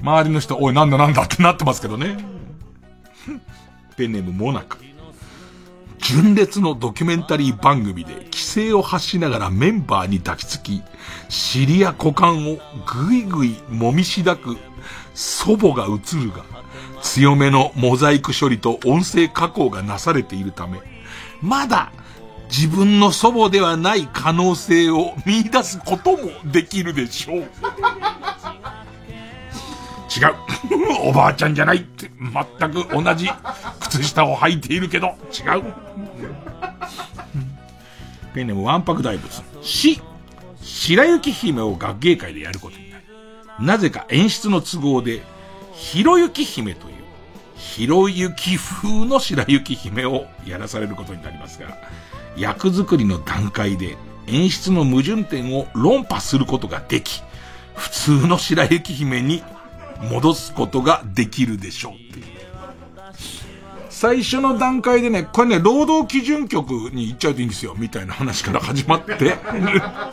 周りの人、おい、なんだなんだってなってますけどね。ペンネームモナカ。純烈のドキュメンタリー番組で奇声を発しながらメンバーに抱きつき、尻や股間をぐいぐい揉みしだく祖母が映るが、強めのモザイク処理と音声加工がなされているため、まだ自分の祖母ではない可能性を見出すこともできるでしょう。違う。おばあちゃんじゃないって、全く同じ靴下を履いているけど、違う。ペンネームわんぱく大仏。し、白雪姫を学芸会でやることになる。なぜか演出の都合で、ひろゆき姫という、ひろゆき風の白雪姫をやらされることになりますが、役作りの段階で演出の矛盾点を論破することができ、普通の白雪姫に戻すことができるでしょうっていう。最初の段階でね、これね、労働基準局に行っちゃうといいんですよ、みたいな話から始まって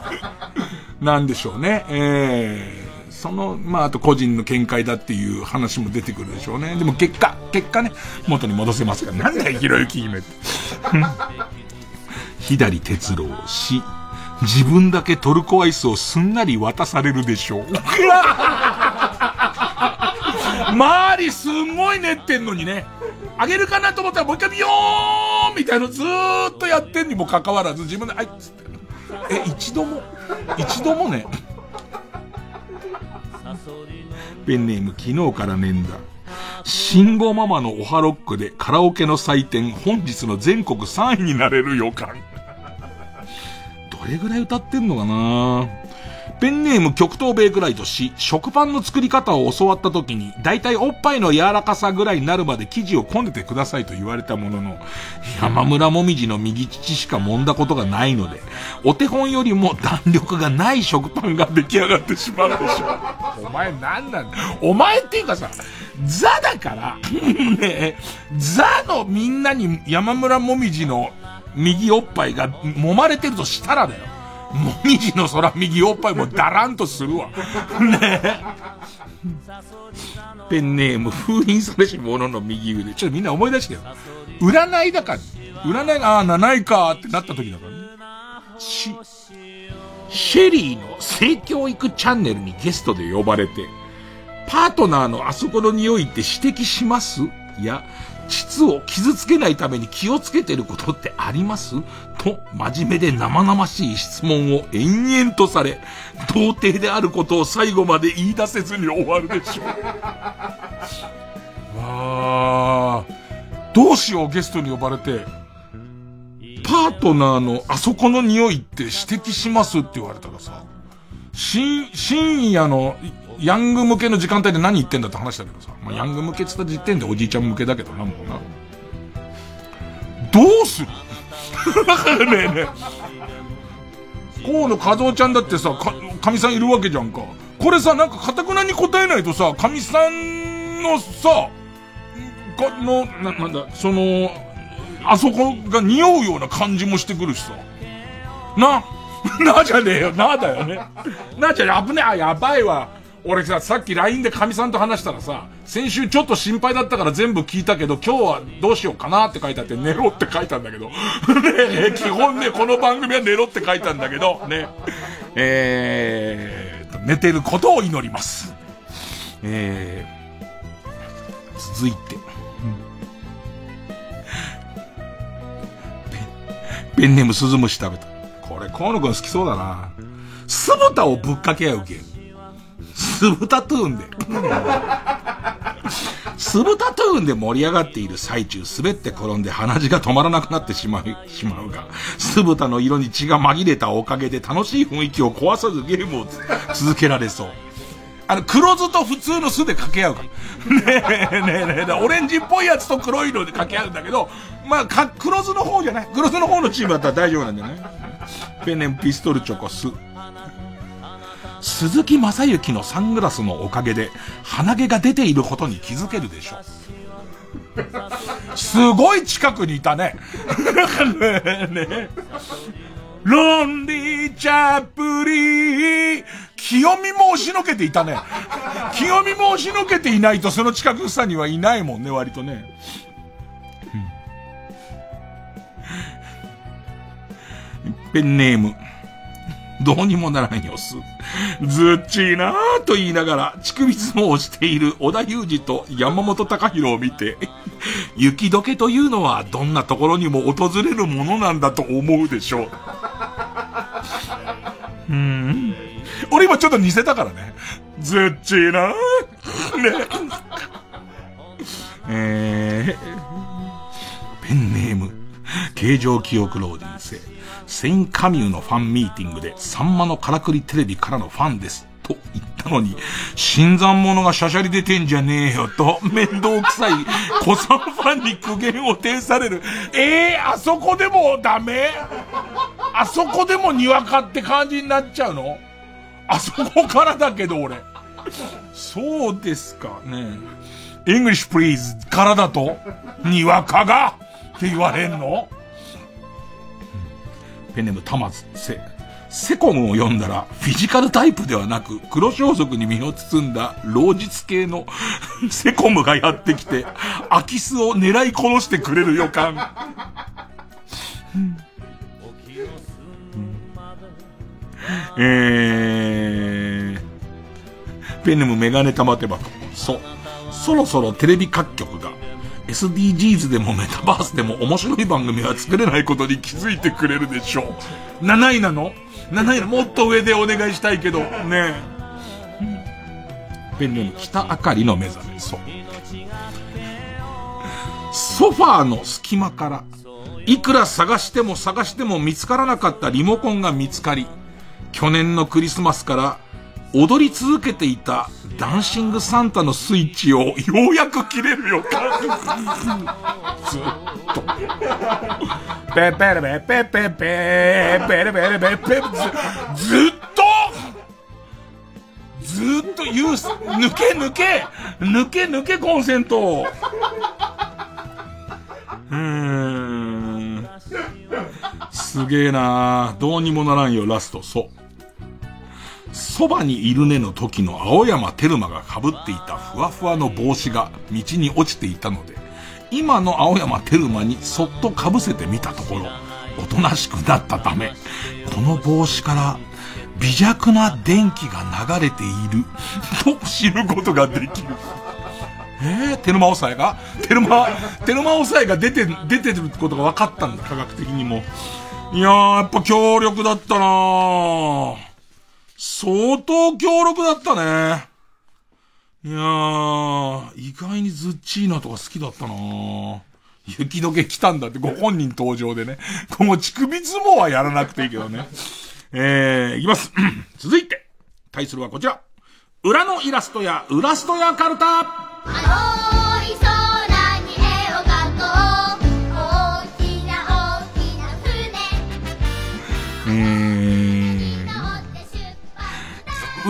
なんでしょうね。えー、その、まあ、あと個人の見解だっていう話も出てくるでしょうね。でも結果、結果ね、元に戻せますが、なんだよ、ひろゆき姫って。左哲郎氏、自分だけトルコアイスをすんなり渡されるでしょう。周りすんごい練ってんのにね、あげるかなと思ったらもう一回ビヨーンみたいのずーっとやってんにもかかわらず自分で、あいっつって。え、一度も、一度もね。ペンネーム昨日から年だ。慎吾ママのオハロックでカラオケの祭典本日の全国3位になれる予感。どれぐらい歌ってんのかな？ペンネーム極東ベイクライトし、食パンの作り方を教わった時に、だいたいおっぱいの柔らかさぐらいになるまで生地をこねてくださいと言われたものの、山村もみじの右乳しか揉んだことがないので、お手本よりも弾力がない食パンが出来上がってしまうでしょう。お前なんなんだ？お前っていうかさ、ザだから、ね。ザのみんなに山村もみじの右おっぱいが揉まれてるとしたらだよ。もみじの空右おっぱいもダランとするわ。ねペンネーム封印されし者の右腕。ちょっとみんな思い出してよ。占いだから。占いが、ああ、7位かってなった時だからね。し、シェリーの性教育チャンネルにゲストで呼ばれて、パートナーのあそこの匂いって指摘します？いや、膣を傷つけないために気をつけてることってあります？と、真面目で生々しい質問を延々とされ、童貞であることを最後まで言い出せずに終わるでしょう。わあ、どうしようゲストに呼ばれて、パートナーのあそこの匂いって指摘しますって言われたらさ、深夜のヤング向けの時間帯で何言ってんだって話だけどさ。まあ、ヤング向けって言った時点でおじいちゃん向けだけどな、もうな。どうする？ねえねえ。河野和夫ちゃんだってさ、か、神さんいるわけじゃんか。これさ、なんか、かたくなに答えないとさ、神さんのさ、か、の、な、なんだ、その、あそこが匂うような感じもしてくるしさ。な、なじゃねえよ、なだよね。なじゃ危ねえ、あ、やばいわ。俺さ、さっき LINE で神さんと話したらさ、先週ちょっと心配だったから全部聞いたけど、今日はどうしようかなって書いてあって、寝ろって書いたんだけど。ね基本ね、この番組は寝ろって書いたんだけど、ね。えー、寝てることを祈ります。えー、続いて。ペンネームスズムシ食べた。これ、河野くん好きそうだな。酢豚をぶっかけ合うゲーム。スブタトゥーンで。スブタトゥーンで盛り上がっている最中、滑って転んで鼻血が止まらなくなってしまう、しまうが、酢豚の色に血が紛れたおかげで楽しい雰囲気を壊さずゲームを続けられそう。あの、黒酢と普通の酢で掛け合うから。ねえねえねえ、オレンジっぽいやつと黒い色で掛け合うんだけど、まあ、か、黒酢の方じゃない黒酢の方のチームだったら大丈夫なんじゃない？ペンネンピストルチョコ酢。鈴木正幸のサングラスのおかげで鼻毛が出ていることに気づけるでしょう。すごい近くにいたね。ね ロンリーチャップリー。清美も押しのけていたね。清美も押しのけていないとその近くさにはいないもんね、割とね。ペンネーム。どうにもならん様子。ずっちいなぁと言いながら、乳首相撲をしている小田裕二と山本隆弘を見て、雪解けというのはどんなところにも訪れるものなんだと思うでしょう。うん。俺今ちょっと似せたからね。ずっちいなぁ。ね。えー、ペンネーム、形状記憶老人生。セインカミューのファンミーティングで、サンマのからくりテレビからのファンです。と言ったのに、新参者がシャシャリ出てんじゃねえよと、面倒くさい、子さんファンに苦言を呈される。ええー、あそこでもダメ？あそこでもにわかって感じになっちゃうの？あそこからだけど俺。そうですかね。English please からだと、にわかが？って言われんの？ペネムたまず、せ、セコンを読んだら、フィジカルタイプではなく、黒装束に身を包んだ、老実系の セコムがやってきて、空き巣を狙い殺してくれる予感。えー、ペネムメガネ玉手箱。そう。そろそろテレビ各局が、SDGs でもメタバースでも面白い番組は作れないことに気づいてくれるでしょう。7位なの ?7 位なもっと上でお願いしたいけど、ねえペンネーム北あかりの目覚め、そう。ソファーの隙間から、いくら探しても探しても見つからなかったリモコンが見つかり、去年のクリスマスから踊り続けていたダンシングサンタのスイッチをようやく切れるよか。ずっと。ペペレペペペペペレペレペペず、ずっと。ずっと。言う、抜け抜け抜け抜けコンセントうーん。すげえなどうにもならんよ、ラスト、そう。そばにいるねの時の青山テルマが被っていたふわふわの帽子が道に落ちていたので、今の青山テルマにそっと被せてみたところ、おとなしくなったため、この帽子から微弱な電気が流れていると知ることができる。えー、テルマ抑えが？テルマ、テルマ抑えが出て、出てることが分かったんだ、科学的にも。いやー、やっぱ強力だったなー相当強力だったね。いやー、意外にズッチーナとか好きだったなー雪解け来たんだってご本人登場でね。この乳首相撲はやらなくていいけどね。えー、いきます。続いて、対するはこちら。裏のイラストや、ウラストやカルタ。青い空に絵を描こう大きな大きな船うん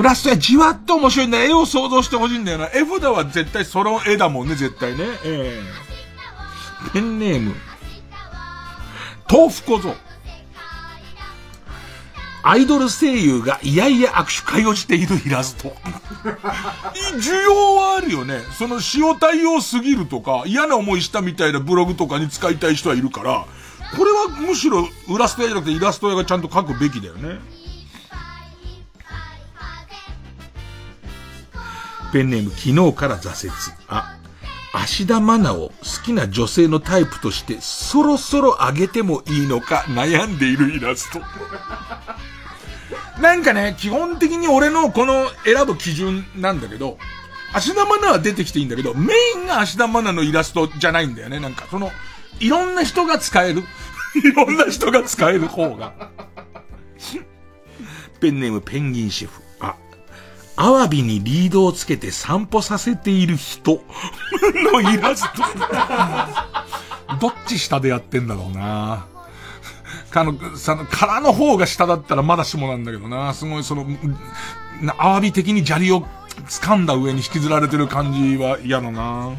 ラストやじわっと面白いんだ。絵を想像してほしいんだよな。絵札は絶対その絵だもんね、絶対ね。えー、ペンネーム。豆腐小僧。アイドル声優がいやいや握手会をしているイラスト。需要はあるよね。その塩対応すぎるとか、嫌な思いしたみたいなブログとかに使いたい人はいるから、これはむしろイラスト屋じゃなくてイラスト屋がちゃんと書くべきだよね。ペンネーム昨日から挫折。あ、芦田愛菜を好きな女性のタイプとしてそろそろ上げてもいいのか悩んでいるイラスト。なんかね、基本的に俺のこの選ぶ基準なんだけど、芦田愛菜は出てきていいんだけど、メインが芦田愛菜のイラストじゃないんだよね。なんかその、いろんな人が使える。いろんな人が使える方が。ペンネームペンギンシェフ。アワビにリードをつけて散歩させている人 のイラスト。どっち下でやってんだろうな。かの、さの、殻の方が下だったらまだしもなんだけどな。すごいその、アワビ的に砂利を掴んだ上に引きずられてる感じは嫌だな。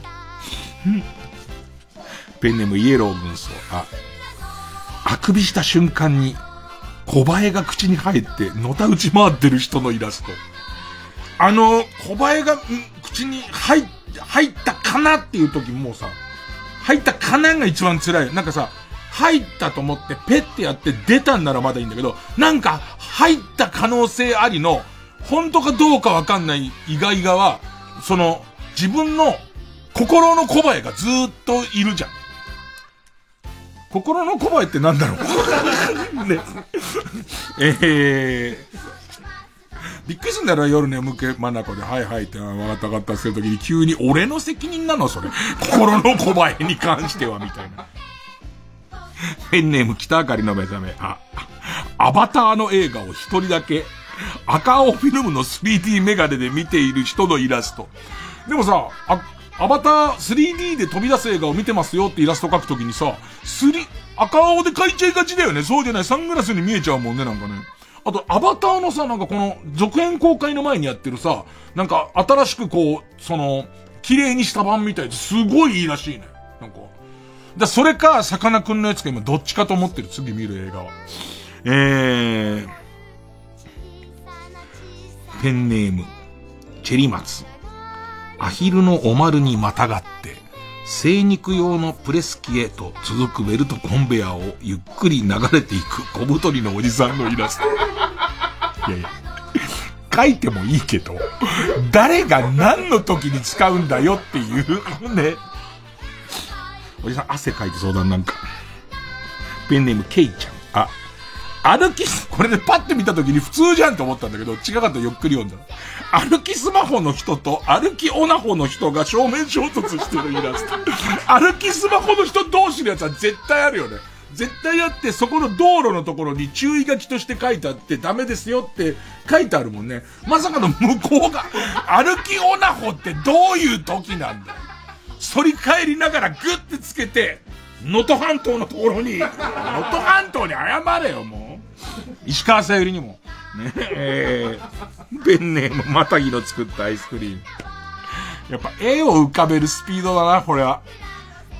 ペンネームイエロー軍曹。あ、あくびした瞬間に、小バエが口に入って、のた打ち回ってる人のイラスト。あの、小バエが、口に入っ、入ったかなっていう時もさ、入ったかなが一番辛い。なんかさ、入ったと思ってペッてやって出たんならまだいいんだけど、なんか入った可能性ありの、本当かどうかわかんない意外がは、その、自分の心の小バエがずっといるじゃん。心の小バエってなんだろう？ね。えー、びっくりすんだろ、夜眠気真中で、はいはいって、わかったわかったするときに急に俺の責任なのそれ。心の小バエに関しては、みたいな。ペンネーム北あかりの目覚め。あ、アバターの映画を一人だけ、赤青フィルムの 3D メガネで見ている人のイラスト。でもさ、あ、アバター 3D で飛び出す映画を見てますよってイラスト描くときにさ、スリ、赤青で描いちゃいがちだよね。そうじゃない。サングラスに見えちゃうもんね、なんかね。あと、アバターのさ、なんかこの、続編公開の前にやってるさ、なんか新しくこう、その、綺麗にした版みたいですごいいいらしいね。なんか。だそれか、さかなクンのやつか今どっちかと思ってる、次見る映画は。えー、ペンネーム、チェリマツ。アヒルのお丸にまたがって、精肉用のプレス機へと続くベルトコンベヤーをゆっくり流れていく小太りのおじさんのイラスト。いやいや。書いてもいいけど、誰が何の時に使うんだよっていうね。おじさん汗かいて相談なんか。ペンネームケイちゃん。あ、歩き、これでパッて見た時に普通じゃんと思ったんだけど、違かったゆっくり読んだ。歩きスマホの人と歩きオナホの人が正面衝突してるイラスト。歩きスマホの人同士のやつは絶対あるよね。絶対あってそこの道路のところに注意書きとして書いてあってダメですよって書いてあるもんね。まさかの向こうが歩きオナホってどういう時なんだよ。反り返りながらグッてつけて、能登半島のところに、能登半島に謝れよ、もう。石川さゆりにも。ねえー、ペンネームまたぎの作ったアイスクリーム。やっぱ絵を浮かべるスピードだな、これは。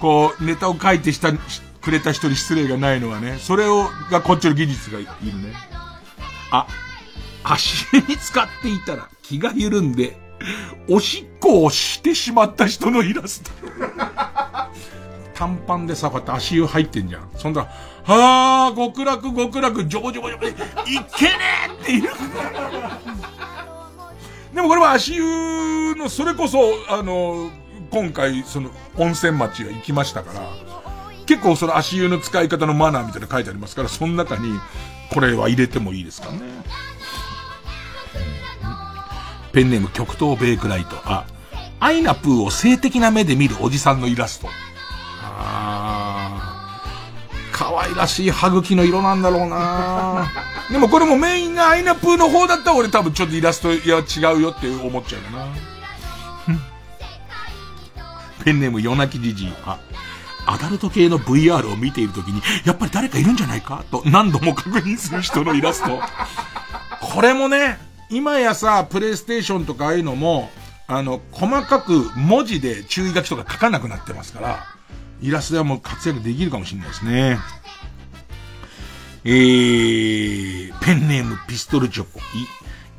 こう、ネタを書いてした、くれた人に失礼がないのはね、それを、がこっちの技術がいるね。あ、足に使っていたら気が緩んで、おしっこをしてしまった人のイラスト。短パンでさ、こうやって足湯入ってんじゃん。そんな、はあ、極楽極楽、ジョボジョボジョボ、いけねえって言う。でもこれは足湯の、それこそ、あの、今回、その、温泉町が行きましたから、結構その足湯の使い方のマナーみたいなの書いてありますから、その中に、これは入れてもいいですかね。ペンネーム極東ベイクライト。あ、アイナプーを性的な目で見るおじさんのイラスト。可愛らしい歯茎の色なんだろうな でもこれもメインがアイナプーの方だったら俺多分ちょっとイラスト、いや違うよって思っちゃうよな。ペンネーム夜泣きじじい。あ、アダルト系の VR を見ているときに、やっぱり誰かいるんじゃないかと何度も確認する人のイラスト。これもね、今やさ、プレイステーションとかああいうのも、あの、細かく文字で注意書きとか書かなくなってますから、イラストはもう活躍できるかもしれないですね。えー、ペンネームピストルチョコ。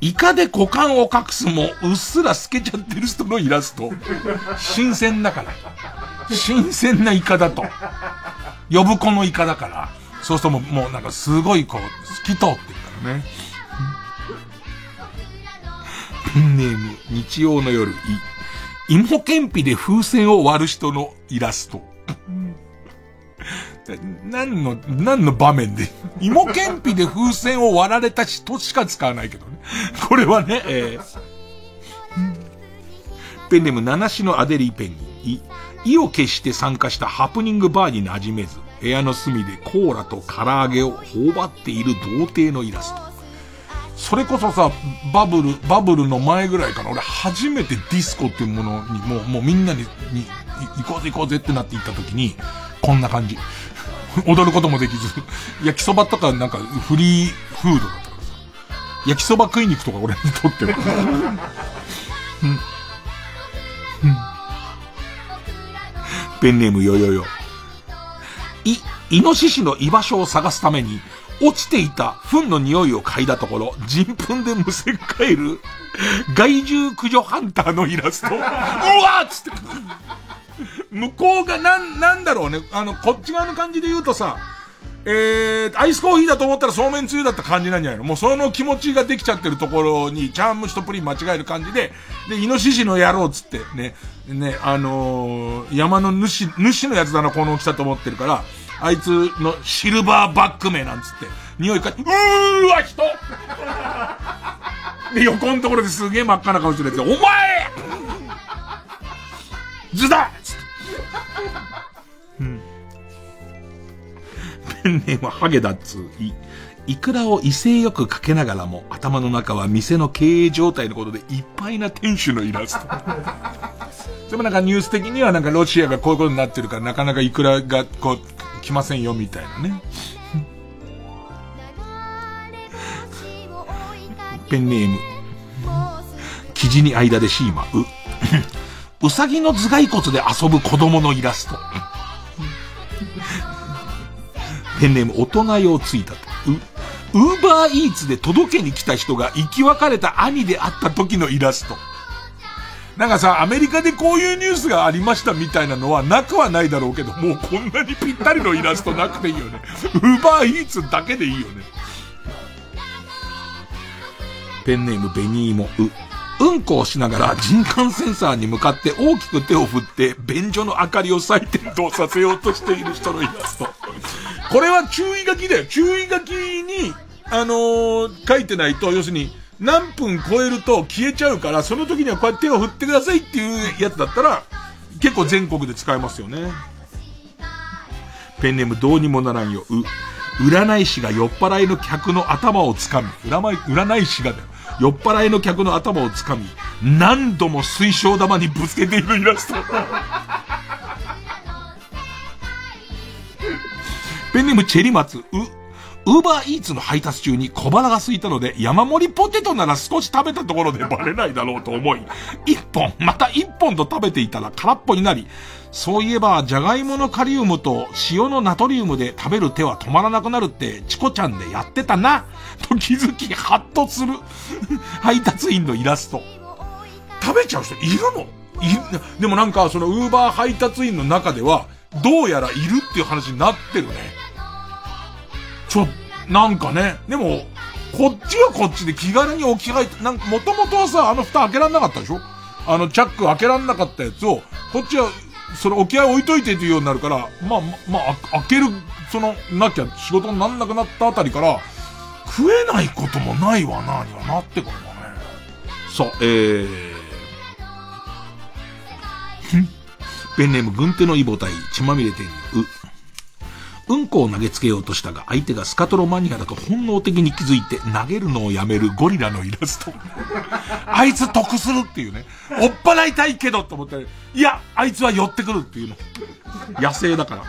イカで股間を隠すも、うっすら透けちゃってる人のイラスト。新鮮だから。新鮮なイカだと。呼ぶ子のイカだから。そうするともう、もうなんかすごいこう、透き通ってるからね。ペンネーム、日曜の夜、い、芋けんぴで風船を割る人のイラスト。何の、何の場面で、芋けんぴで風船を割られた人しか使わないけどね。これはね、えー、ペンネーム、七種のアデリーペンギン。意を決して参加したハプニングバーに馴染めず、部屋の隅でコーラと唐揚げを頬張っている童貞のイラスト。それこそさ、バブル、バブルの前ぐらいかな。俺初めてディスコっていうものに、もう、もうみんなに、に、行こうぜ行こうぜってなって行った時に、こんな感じ。踊ることもできず、焼きそばとかなんかフリーフードだったからさ。焼きそば食いに行くとか俺にとっては。うん。うん。ペンネームよよよ。い、イノシシの居場所を探すために、落ちていた糞の匂いを嗅いだところ、人糞でむせ返る、害獣駆除ハンターのイラスト。うわーっつって。向こうがなん、なんだろうね。あの、こっち側の感じで言うとさ、えー、アイスコーヒーだと思ったらそうめんつゆだった感じなんじゃないの？もうその気持ちができちゃってるところに、チャームシとプリン間違える感じで、で、イノシシの野郎っつって、ね、ね、あのー、山の主、主のやつだな、この大きさと思ってるから、あいつのシルバーバック名なんつって、匂いか、うーわ、人で、横のところですげえ真っ赤な顔してるやつお前ズだつって。うん。ペンネームはハゲダッツい、いくらを威勢よくかけながらも、頭の中は店の経営状態のことでいっぱいな店主のイラスト。でもなんかニュース的にはなんかロシアがこういうことになってるからなかなかいくらがこう、来ませんよみたいなね。ペンネーム。生地に間でシーマ、う。うさぎの頭蓋骨で遊ぶ子供のイラスト。ペンネーム大人用ついたと。う、ウーバーイーツで届けに来た人が生き別れた兄であった時のイラスト。なんかさ、アメリカでこういうニュースがありましたみたいなのはなくはないだろうけど、もうこんなにぴったりのイラストなくていいよね。ウーバーイーツだけでいいよね。ペンネームベニーモ、う。うんこをしながら人感センサーに向かって大きく手を振って便所の明かりを再点灯させようとしている人のイラスト。これは注意書きだよ。注意書きに、あのー、書いてないと、要するに、何分超えると消えちゃうから、その時にはこうやって手を振ってくださいっていうやつだったら、結構全国で使えますよね。ペンネームどうにもならんよ。う。占い師が酔っ払いの客の頭をつかみ、占い、占い師がだよ。酔っ払いの客の頭をつかみ、何度も水晶玉にぶつけているイラスト。ペンネームチェリマツ、う、ウーバーイーツの配達中に小腹が空いたので、山盛りポテトなら少し食べたところでバレないだろうと思い、一本、また一本と食べていたら空っぽになり、そういえば、じゃがいものカリウムと塩のナトリウムで食べる手は止まらなくなるって、チコちゃんでやってたな、と気づき、ハッとする配達員のイラスト。食べちゃう人いるの？いでもなんか、そのウーバー配達員の中では、どうやらいるっていう話になってるね。ちょ、なんかね、でも、こっちはこっちで気軽に置き換えて、なんか、もともとはさ、あの蓋開けらんなかったでしょ？あの、チャック開けらんなかったやつを、こっちは、それ置き合い置いといてっていうようになるから、まあ、まあ、開ける、その、なきゃ仕事になんなくなったあたりから、食えないこともないわな、にはなってくるんだね。さあ、えー、ペンネーム軍手のイボ隊、血まみれてる。う。んこを投げつけようとしたが、相手がスカトロマニアだと本能的に気づいて投げるのをやめるゴリラのイラスト。あいつ得するっていうね。追っ払いたいけどと思ったら、いや、あいつは寄ってくるっていうの。野生だから。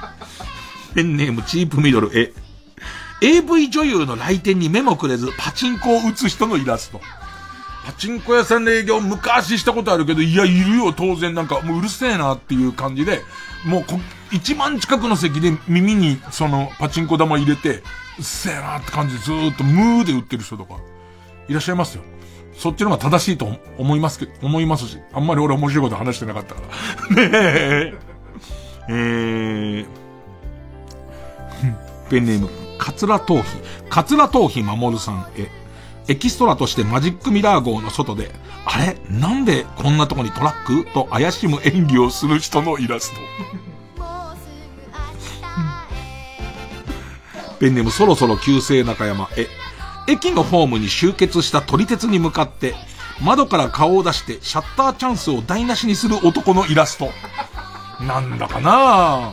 ペンネームチープミドル、え。AV 女優の来店に目もくれず、パチンコを打つ人のイラスト。パチンコ屋さんで営業昔したことあるけど、いや、いるよ、当然なんか、もううるせえなっていう感じで、もうこ、一番近くの席で耳にそのパチンコ玉入れて、うっせえなって感じでずーっとムーで売ってる人とか、いらっしゃいますよ。そっちの方が正しいと思いますけど、思いますし、あんまり俺面白いこと話してなかったから。ねえ。えー、ペンネーム、カツラ頭皮、カツラ頭皮守さんへ。エキストラとしてマジックミラー号の外で、あれ？なんでこんなとこにトラック？と怪しむ演技をする人のイラスト。ペンネームそろそろ旧姓中山へ。駅のホームに集結した撮り鉄に向かって、窓から顔を出してシャッターチャンスを台無しにする男のイラスト。なんだかな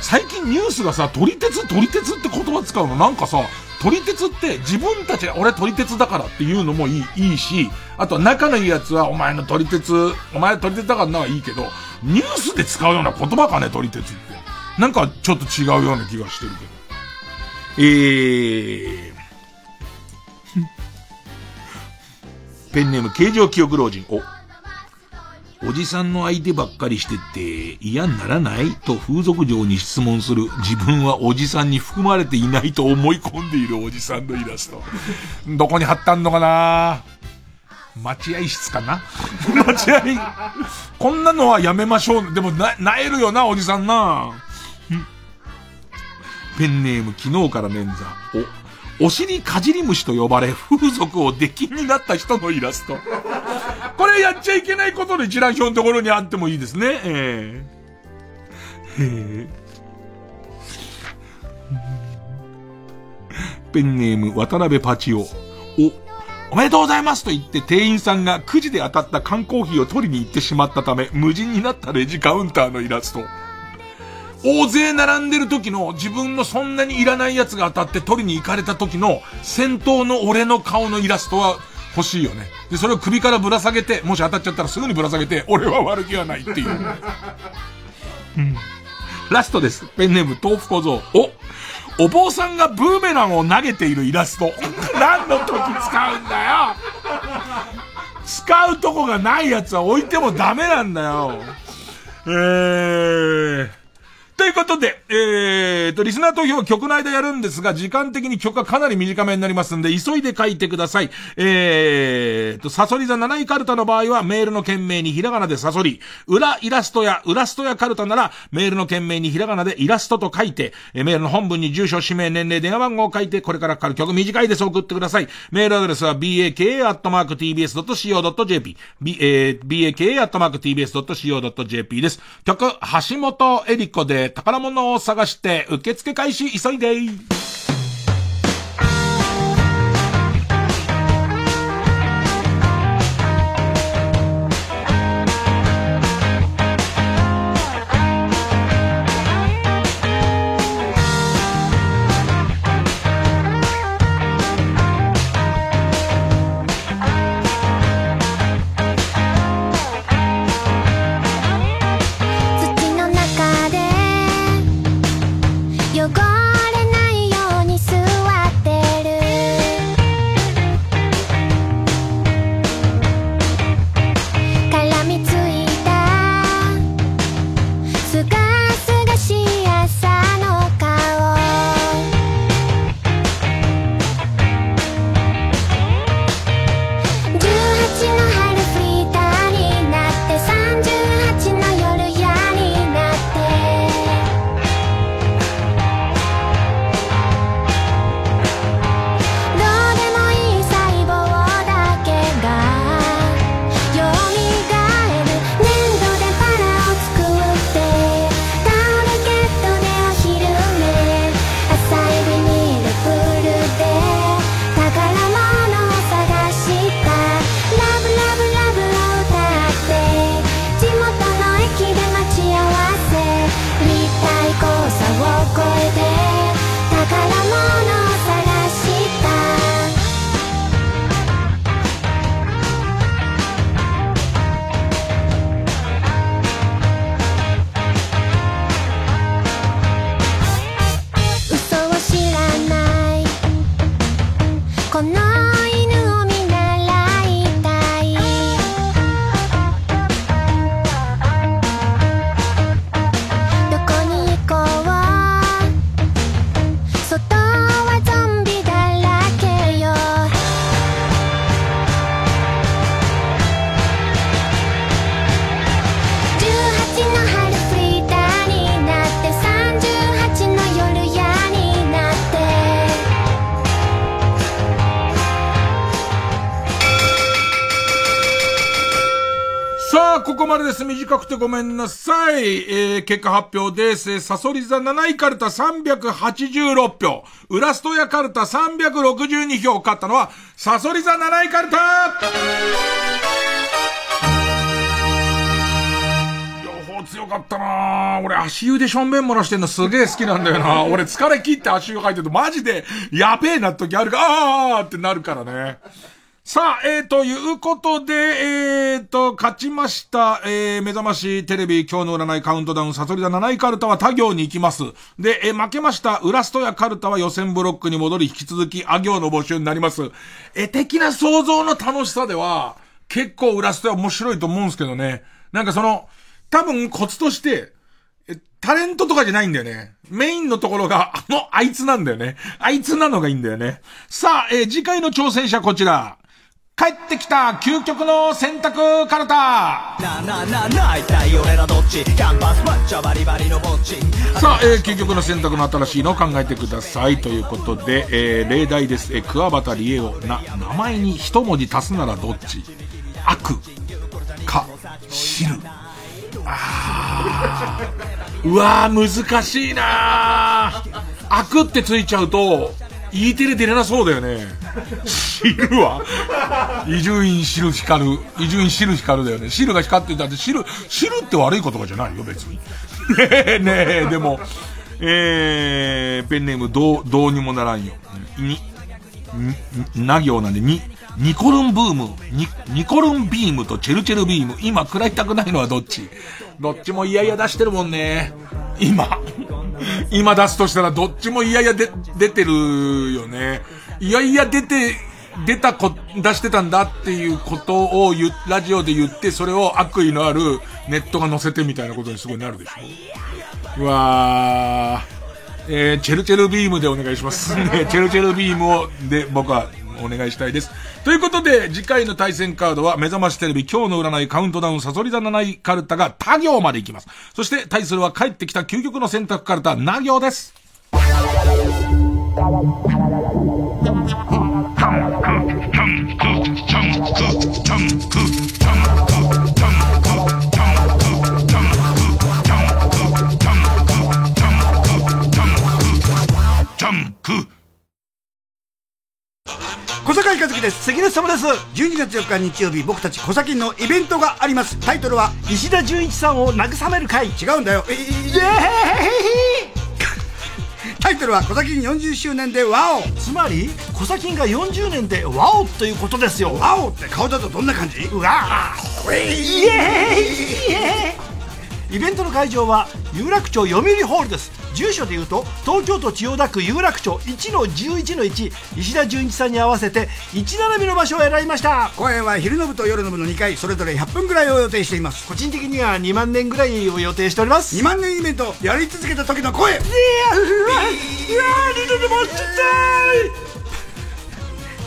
最近ニュースがさ、撮り鉄撮り鉄って言葉使うのなんかさ、撮り鉄って自分たちが俺撮り鉄だからっていうのもいいいいし、あと仲のいいやつはお前の撮り鉄、お前撮り鉄だからなはいいけど、ニュースで使うような言葉かね、撮り鉄って。なんかちょっと違うような気がしてるけど。えー、ペンネーム形状記憶老人。お、おじさんの相手ばっかりしてって嫌にならない？と風俗嬢に質問する自分はおじさんに含まれていないと思い込んでいるおじさんのイラスト。どこに貼ったんのかな？待合室かな？待合。こんなのはやめましょう。でもな、なえるよな、おじさんな。ペンネーム昨日から捻挫。お、お尻かじり虫と呼ばれ風俗を出禁になった人のイラスト。これやっちゃいけないことの一覧表のところにあってもいいですね。えー、へペンネーム渡辺パチオ。お、おめでとうございますと言って店員さんがくじで当たった缶コーヒーを取りに行ってしまったため、無人になったレジカウンターのイラスト。大勢並んでる時の自分のそんなにいらないやつが当たって取りに行かれた時の先頭の俺の顔のイラストは欲しいよね。で、それを首からぶら下げて、もし当たっちゃったらすぐにぶら下げて、俺は悪気はないっていう。うん。ラストです。ペンネーム豆腐小僧。おお坊さんがブーメランを投げているイラスト。何の時使うんだよ使うとこがないやつは置いてもダメなんだよ。えー。ということで、えーと、リスナー投票は曲の間やるんですが、時間的に曲がかなり短めになりますんで、急いで書いてください。えーと、サソリ座7位カルタの場合は、メールの件名にひらがなでサソリ、裏イラストや、裏ストやカルタなら、メールの件名にひらがなでイラストと書いて、メールの本文に住所、氏名、年齢、電話番号を書いて、これからかかる曲短いです送ってください。メールアドレスは、baka.tbs.co.jp、b、えー、baka.tbs.co.jp です。曲、橋本エリコで、宝物を探して受付開始急いでここまでです。短くてごめんなさい。えー、結果発表です。えーサソリ座7位カルタ386票。ウラストヤカルタ362票。勝ったのは、サソリ座7位カルタ両方強かったな俺足湯でしょんべん漏らしてんのすげえ好きなんだよな俺疲れ切って足湯入ってるとマジでやべえな時あるか、あーってなるからね。さあ、えー、ということで、えー、と、勝ちました、えー、目覚ましテレビ今日の占いカウントダウン、サソリ座7位カルタは他行に行きます。で、えー負けました、ウラストやカルタは予選ブロックに戻り、引き続き、あ行の募集になります。え、的な想像の楽しさでは、結構ウラストや面白いと思うんですけどね。なんかその、多分コツとして、えタレントとかじゃないんだよね。メインのところが、あの、あいつなんだよね。あいつなのがいいんだよね。さあ、えー次回の挑戦者こちら。帰ってきた究極の選択カルタさあ、えー究極の選択の新しいのを考えてください。ということで、えー例題です。えー、桑畑理恵を、な、名前に一文字足すならどっち？悪、か、知る。あーうわー、難しいなー悪ってついちゃうと、E テレ出れなそうだよね。知るわ。伊集院知る光る。伊集院知る光るだよね。知るが光ってたって、知る、知るって悪い言葉じゃないよ、別に。ねえ、ねえ、でも、えー、ペンネームどう、どうにもならんよ。に、に、な行なんで、に、ニコルンブーム、ニ、ニコルンビームとチェルチェルビーム。今食らいたくないのはどっち？どっちも嫌々出してるもんね。今。今出すとしたらどっちも嫌々で、出てるよね。いやいや出て、出たこ、出してたんだっていうことを言、ラジオで言って、それを悪意のあるネットが載せてみたいなことにすごいなるでしょ。うわー。えー、チェルチェルビームでお願いします。ね、チェルチェルビームを、で、僕はお願いしたいです。ということで、次回の対戦カードは、目覚ましテレビ今日の占いカウントダウンサソリ座7位カルタが他行まで行きます。そして、対するは帰ってきた究極の選択カルタ、な行です。小坂井和樹です。関根様です。12月4日日曜日僕たち小崎のイベントがあります。タイトルは石田純一さんを慰める会。違うんだよ。えイエーイタイトルは小崎40周年でワオつまり小崎が40年でワオということですよワオって顔だとどんな感じうわーイエーイイエーイイベントの会場は有楽町読売ホールです住所でいうと東京都千代田区有楽町1の11の1石田純一さんに合わせて1並びの場所を選びました。公演は昼の部と夜の部の2回それぞれ100分ぐらいを予定しています。個人的には2万年ぐらいを予定しております。2万年イベントやり続けた時の声。いやうわうわ二度と待ちたい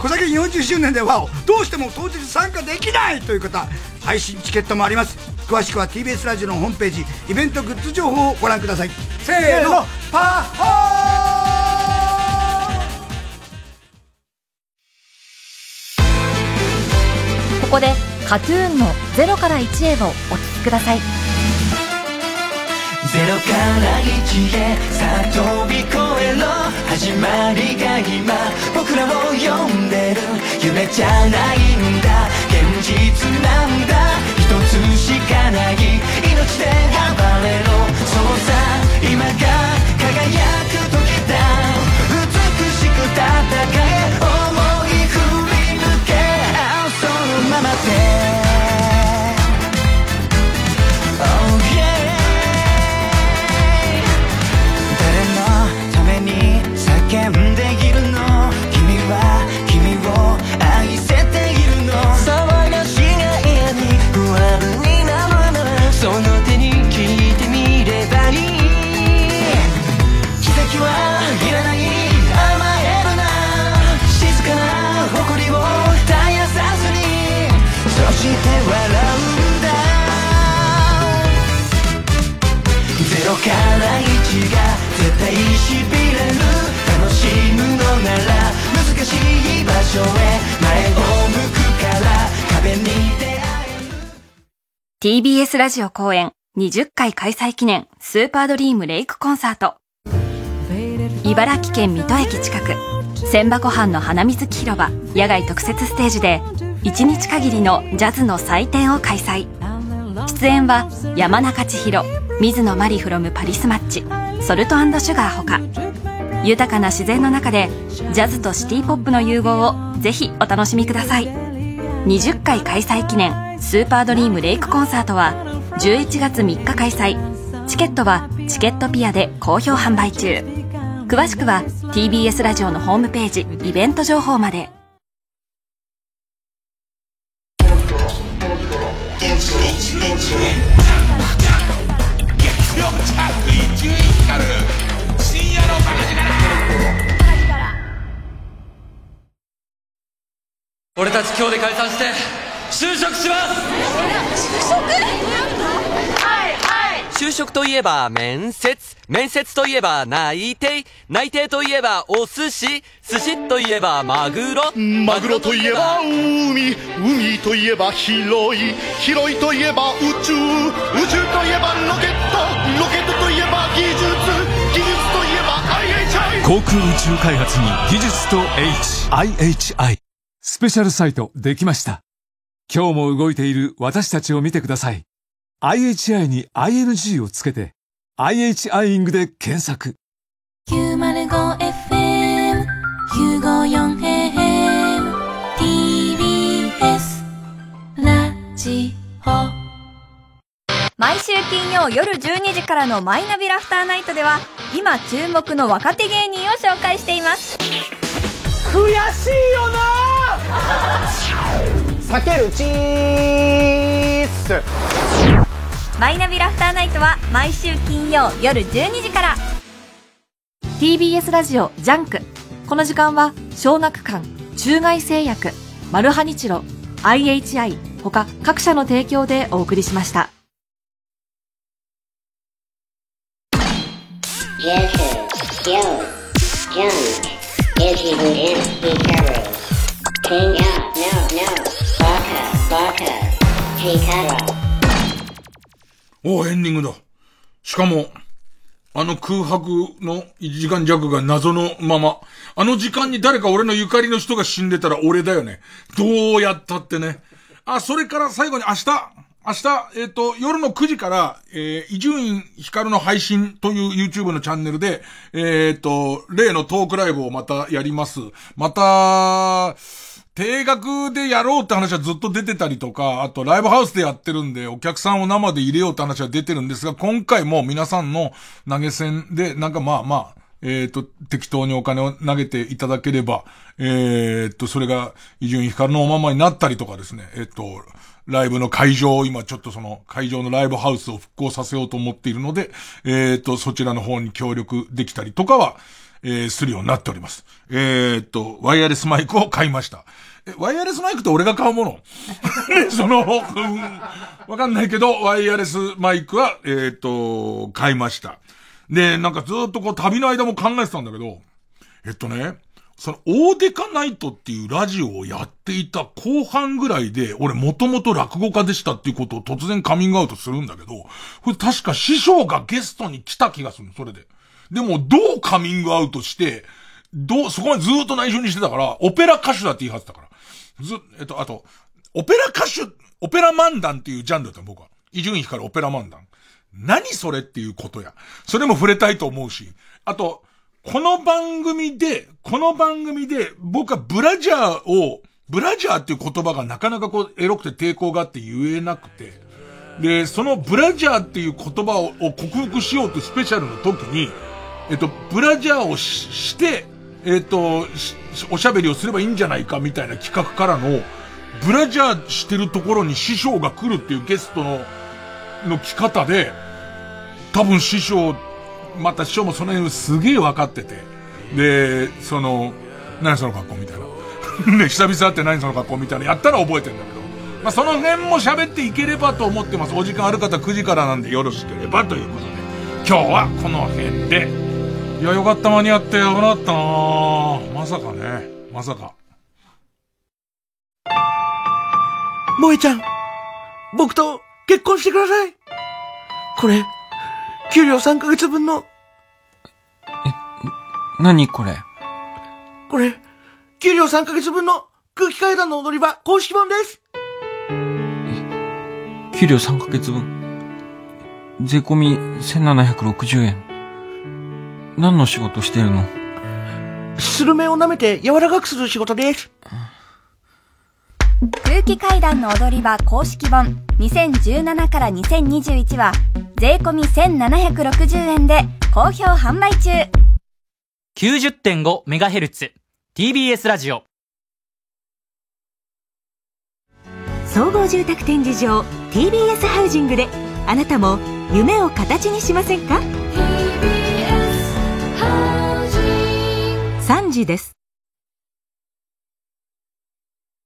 小崎40周年でワオどうしても当日参加できないという方配信チケットもあります。詳しくは TBS ラジオのホームページイベントグッズ情報をご覧ください。せーのパッホここで KAT−TUN の「0から1へ」をお聴きください。ゼロから一へさあ飛び越えろ始まりが今僕らを呼んでる夢じゃないんだ現実なんだ一つしかない命で暴れろそうさ今がから1が絶対しびれる楽しむのなら難しい場所へ前を向くから壁に出会える TBS ラジオ公演20回開催記念スーパードリームレイクコンサート茨城県水戸駅近く千箱藩の花水木広場野外特設ステージで1日限りのジャズの祭典を開催出演は山中千尋水野マリフロムパリスマッチソルトシュガーほか。豊かな自然の中でジャズとシティポップの融合をぜひお楽しみください。20回開催記念スーパードリームレイクコンサートは11月3日開催。チケットはチケットピアで好評販売中。詳しくは TBS ラジオのホームページイベント情報まで。俺たち今日で解散して就職します！就職就職といえば面接。面接といえば内定。内定といえばお寿司。寿司といえばマグロ。マグロといえば海。海といえば広い。広いといえば宇宙。宇宙といえばロケット。ロケットといえば技術。技術といえば IHI 航空宇宙開発に技術と HIHI スペシャルサイトできました。今日も動いている私たちを見てください IHI に ING をつけて IHI イングで検索。905FM 954AM TBS ラジオ。毎週金曜夜12時からのマイナビラフターナイトでは今注目の若手芸人を紹介しています。悔しいよな！避けるチースマイナビラフターナイトは毎週金曜夜12時から。TBS ラジオジャンク。この時間は小学館中外製薬マルハニチロ IHI 他各社の提供でお送りしました。おお、エンディングだ。しかも、あの空白の1時間弱が謎のまま、あの時間に誰か俺のゆかりの人が死んでたら俺だよね。どうやったってね。あ、それから最後に明日、明日、えっ、と、夜の9時から、えー、伊集院光の配信という YouTube のチャンネルで、えっ、と、例のトークライブをまたやります。また、定額でやろうって話はずっと出てたりとか、あとライブハウスでやってるんで、お客さんを生で入れようって話は出てるんですが、今回も皆さんの投げ銭で、なんかまあまあ、えっ、と、適当にお金を投げていただければ、えっ、と、それが、伊集院光のおままになったりとかですね、えっ、と、ライブの会場を今ちょっとその会場のライブハウスを復興させようと思っているので、えっ、と、そちらの方に協力できたりとかは、えー、するようになっております。えっ、と、ワイヤレスマイクを買いました。え、ワイヤレスマイクって俺が買うもの？その、うんわかんないけど、ワイヤレスマイクは、えっ、と、買いました。で、なんかずっとこう旅の間も考えてたんだけど、えっとね、その、オーデカナイトっていうラジオをやっていた後半ぐらいで、俺もともと落語家でしたっていうことを突然カミングアウトするんだけど、これ確か師匠がゲストに来た気がするの、それで。でも、どうカミングアウトして、どう、そこまでずっと内緒にしてたから、オペラ歌手だって言い張ってたから。ず、えっと、あと、オペラ歌手、オペラ漫談っていうジャンルだった僕は。伊集院光オペラ漫談。何それっていうことや。それも触れたいと思うし。あと、この番組で、この番組で、僕はブラジャーを、ブラジャーっていう言葉がなかなかこう、エロくて抵抗があって言えなくて。で、そのブラジャーっていう言葉をを克服しようとスペシャルの時に、えっと、ブラジャーをして、えっと、おしゃべりをすればいいんじゃないかみたいな企画からの、ブラジャーしてるところに師匠が来るっていうゲストの、の来方で、多分師匠、また師匠もその辺すげえ分かってて、で、その、何その格好みたいな。で、久々会って何その格好みたいなやったら覚えてんだけど、まあ、その辺も喋っていければと思ってます。お時間ある方9時からなんでよろしければということで。今日はこの辺で。いや、よかった間に合って危なかったなまさかね。まさか。萌えちゃん、僕と結婚してください。これ、給料3ヶ月分の、何これ？これ、給料3ヶ月分の空気階段の踊り場公式本です。給料3ヶ月分。税込み1760円。何の仕事してるの？スルメを舐めて柔らかくする仕事です。空気階段の踊り場公式本。2017から2021は税込み1760円で好評販売中。90.5MHz TBS ラジオ。総合住宅展示場 TBS ハウジングであなたも夢を形にしませんか？時です。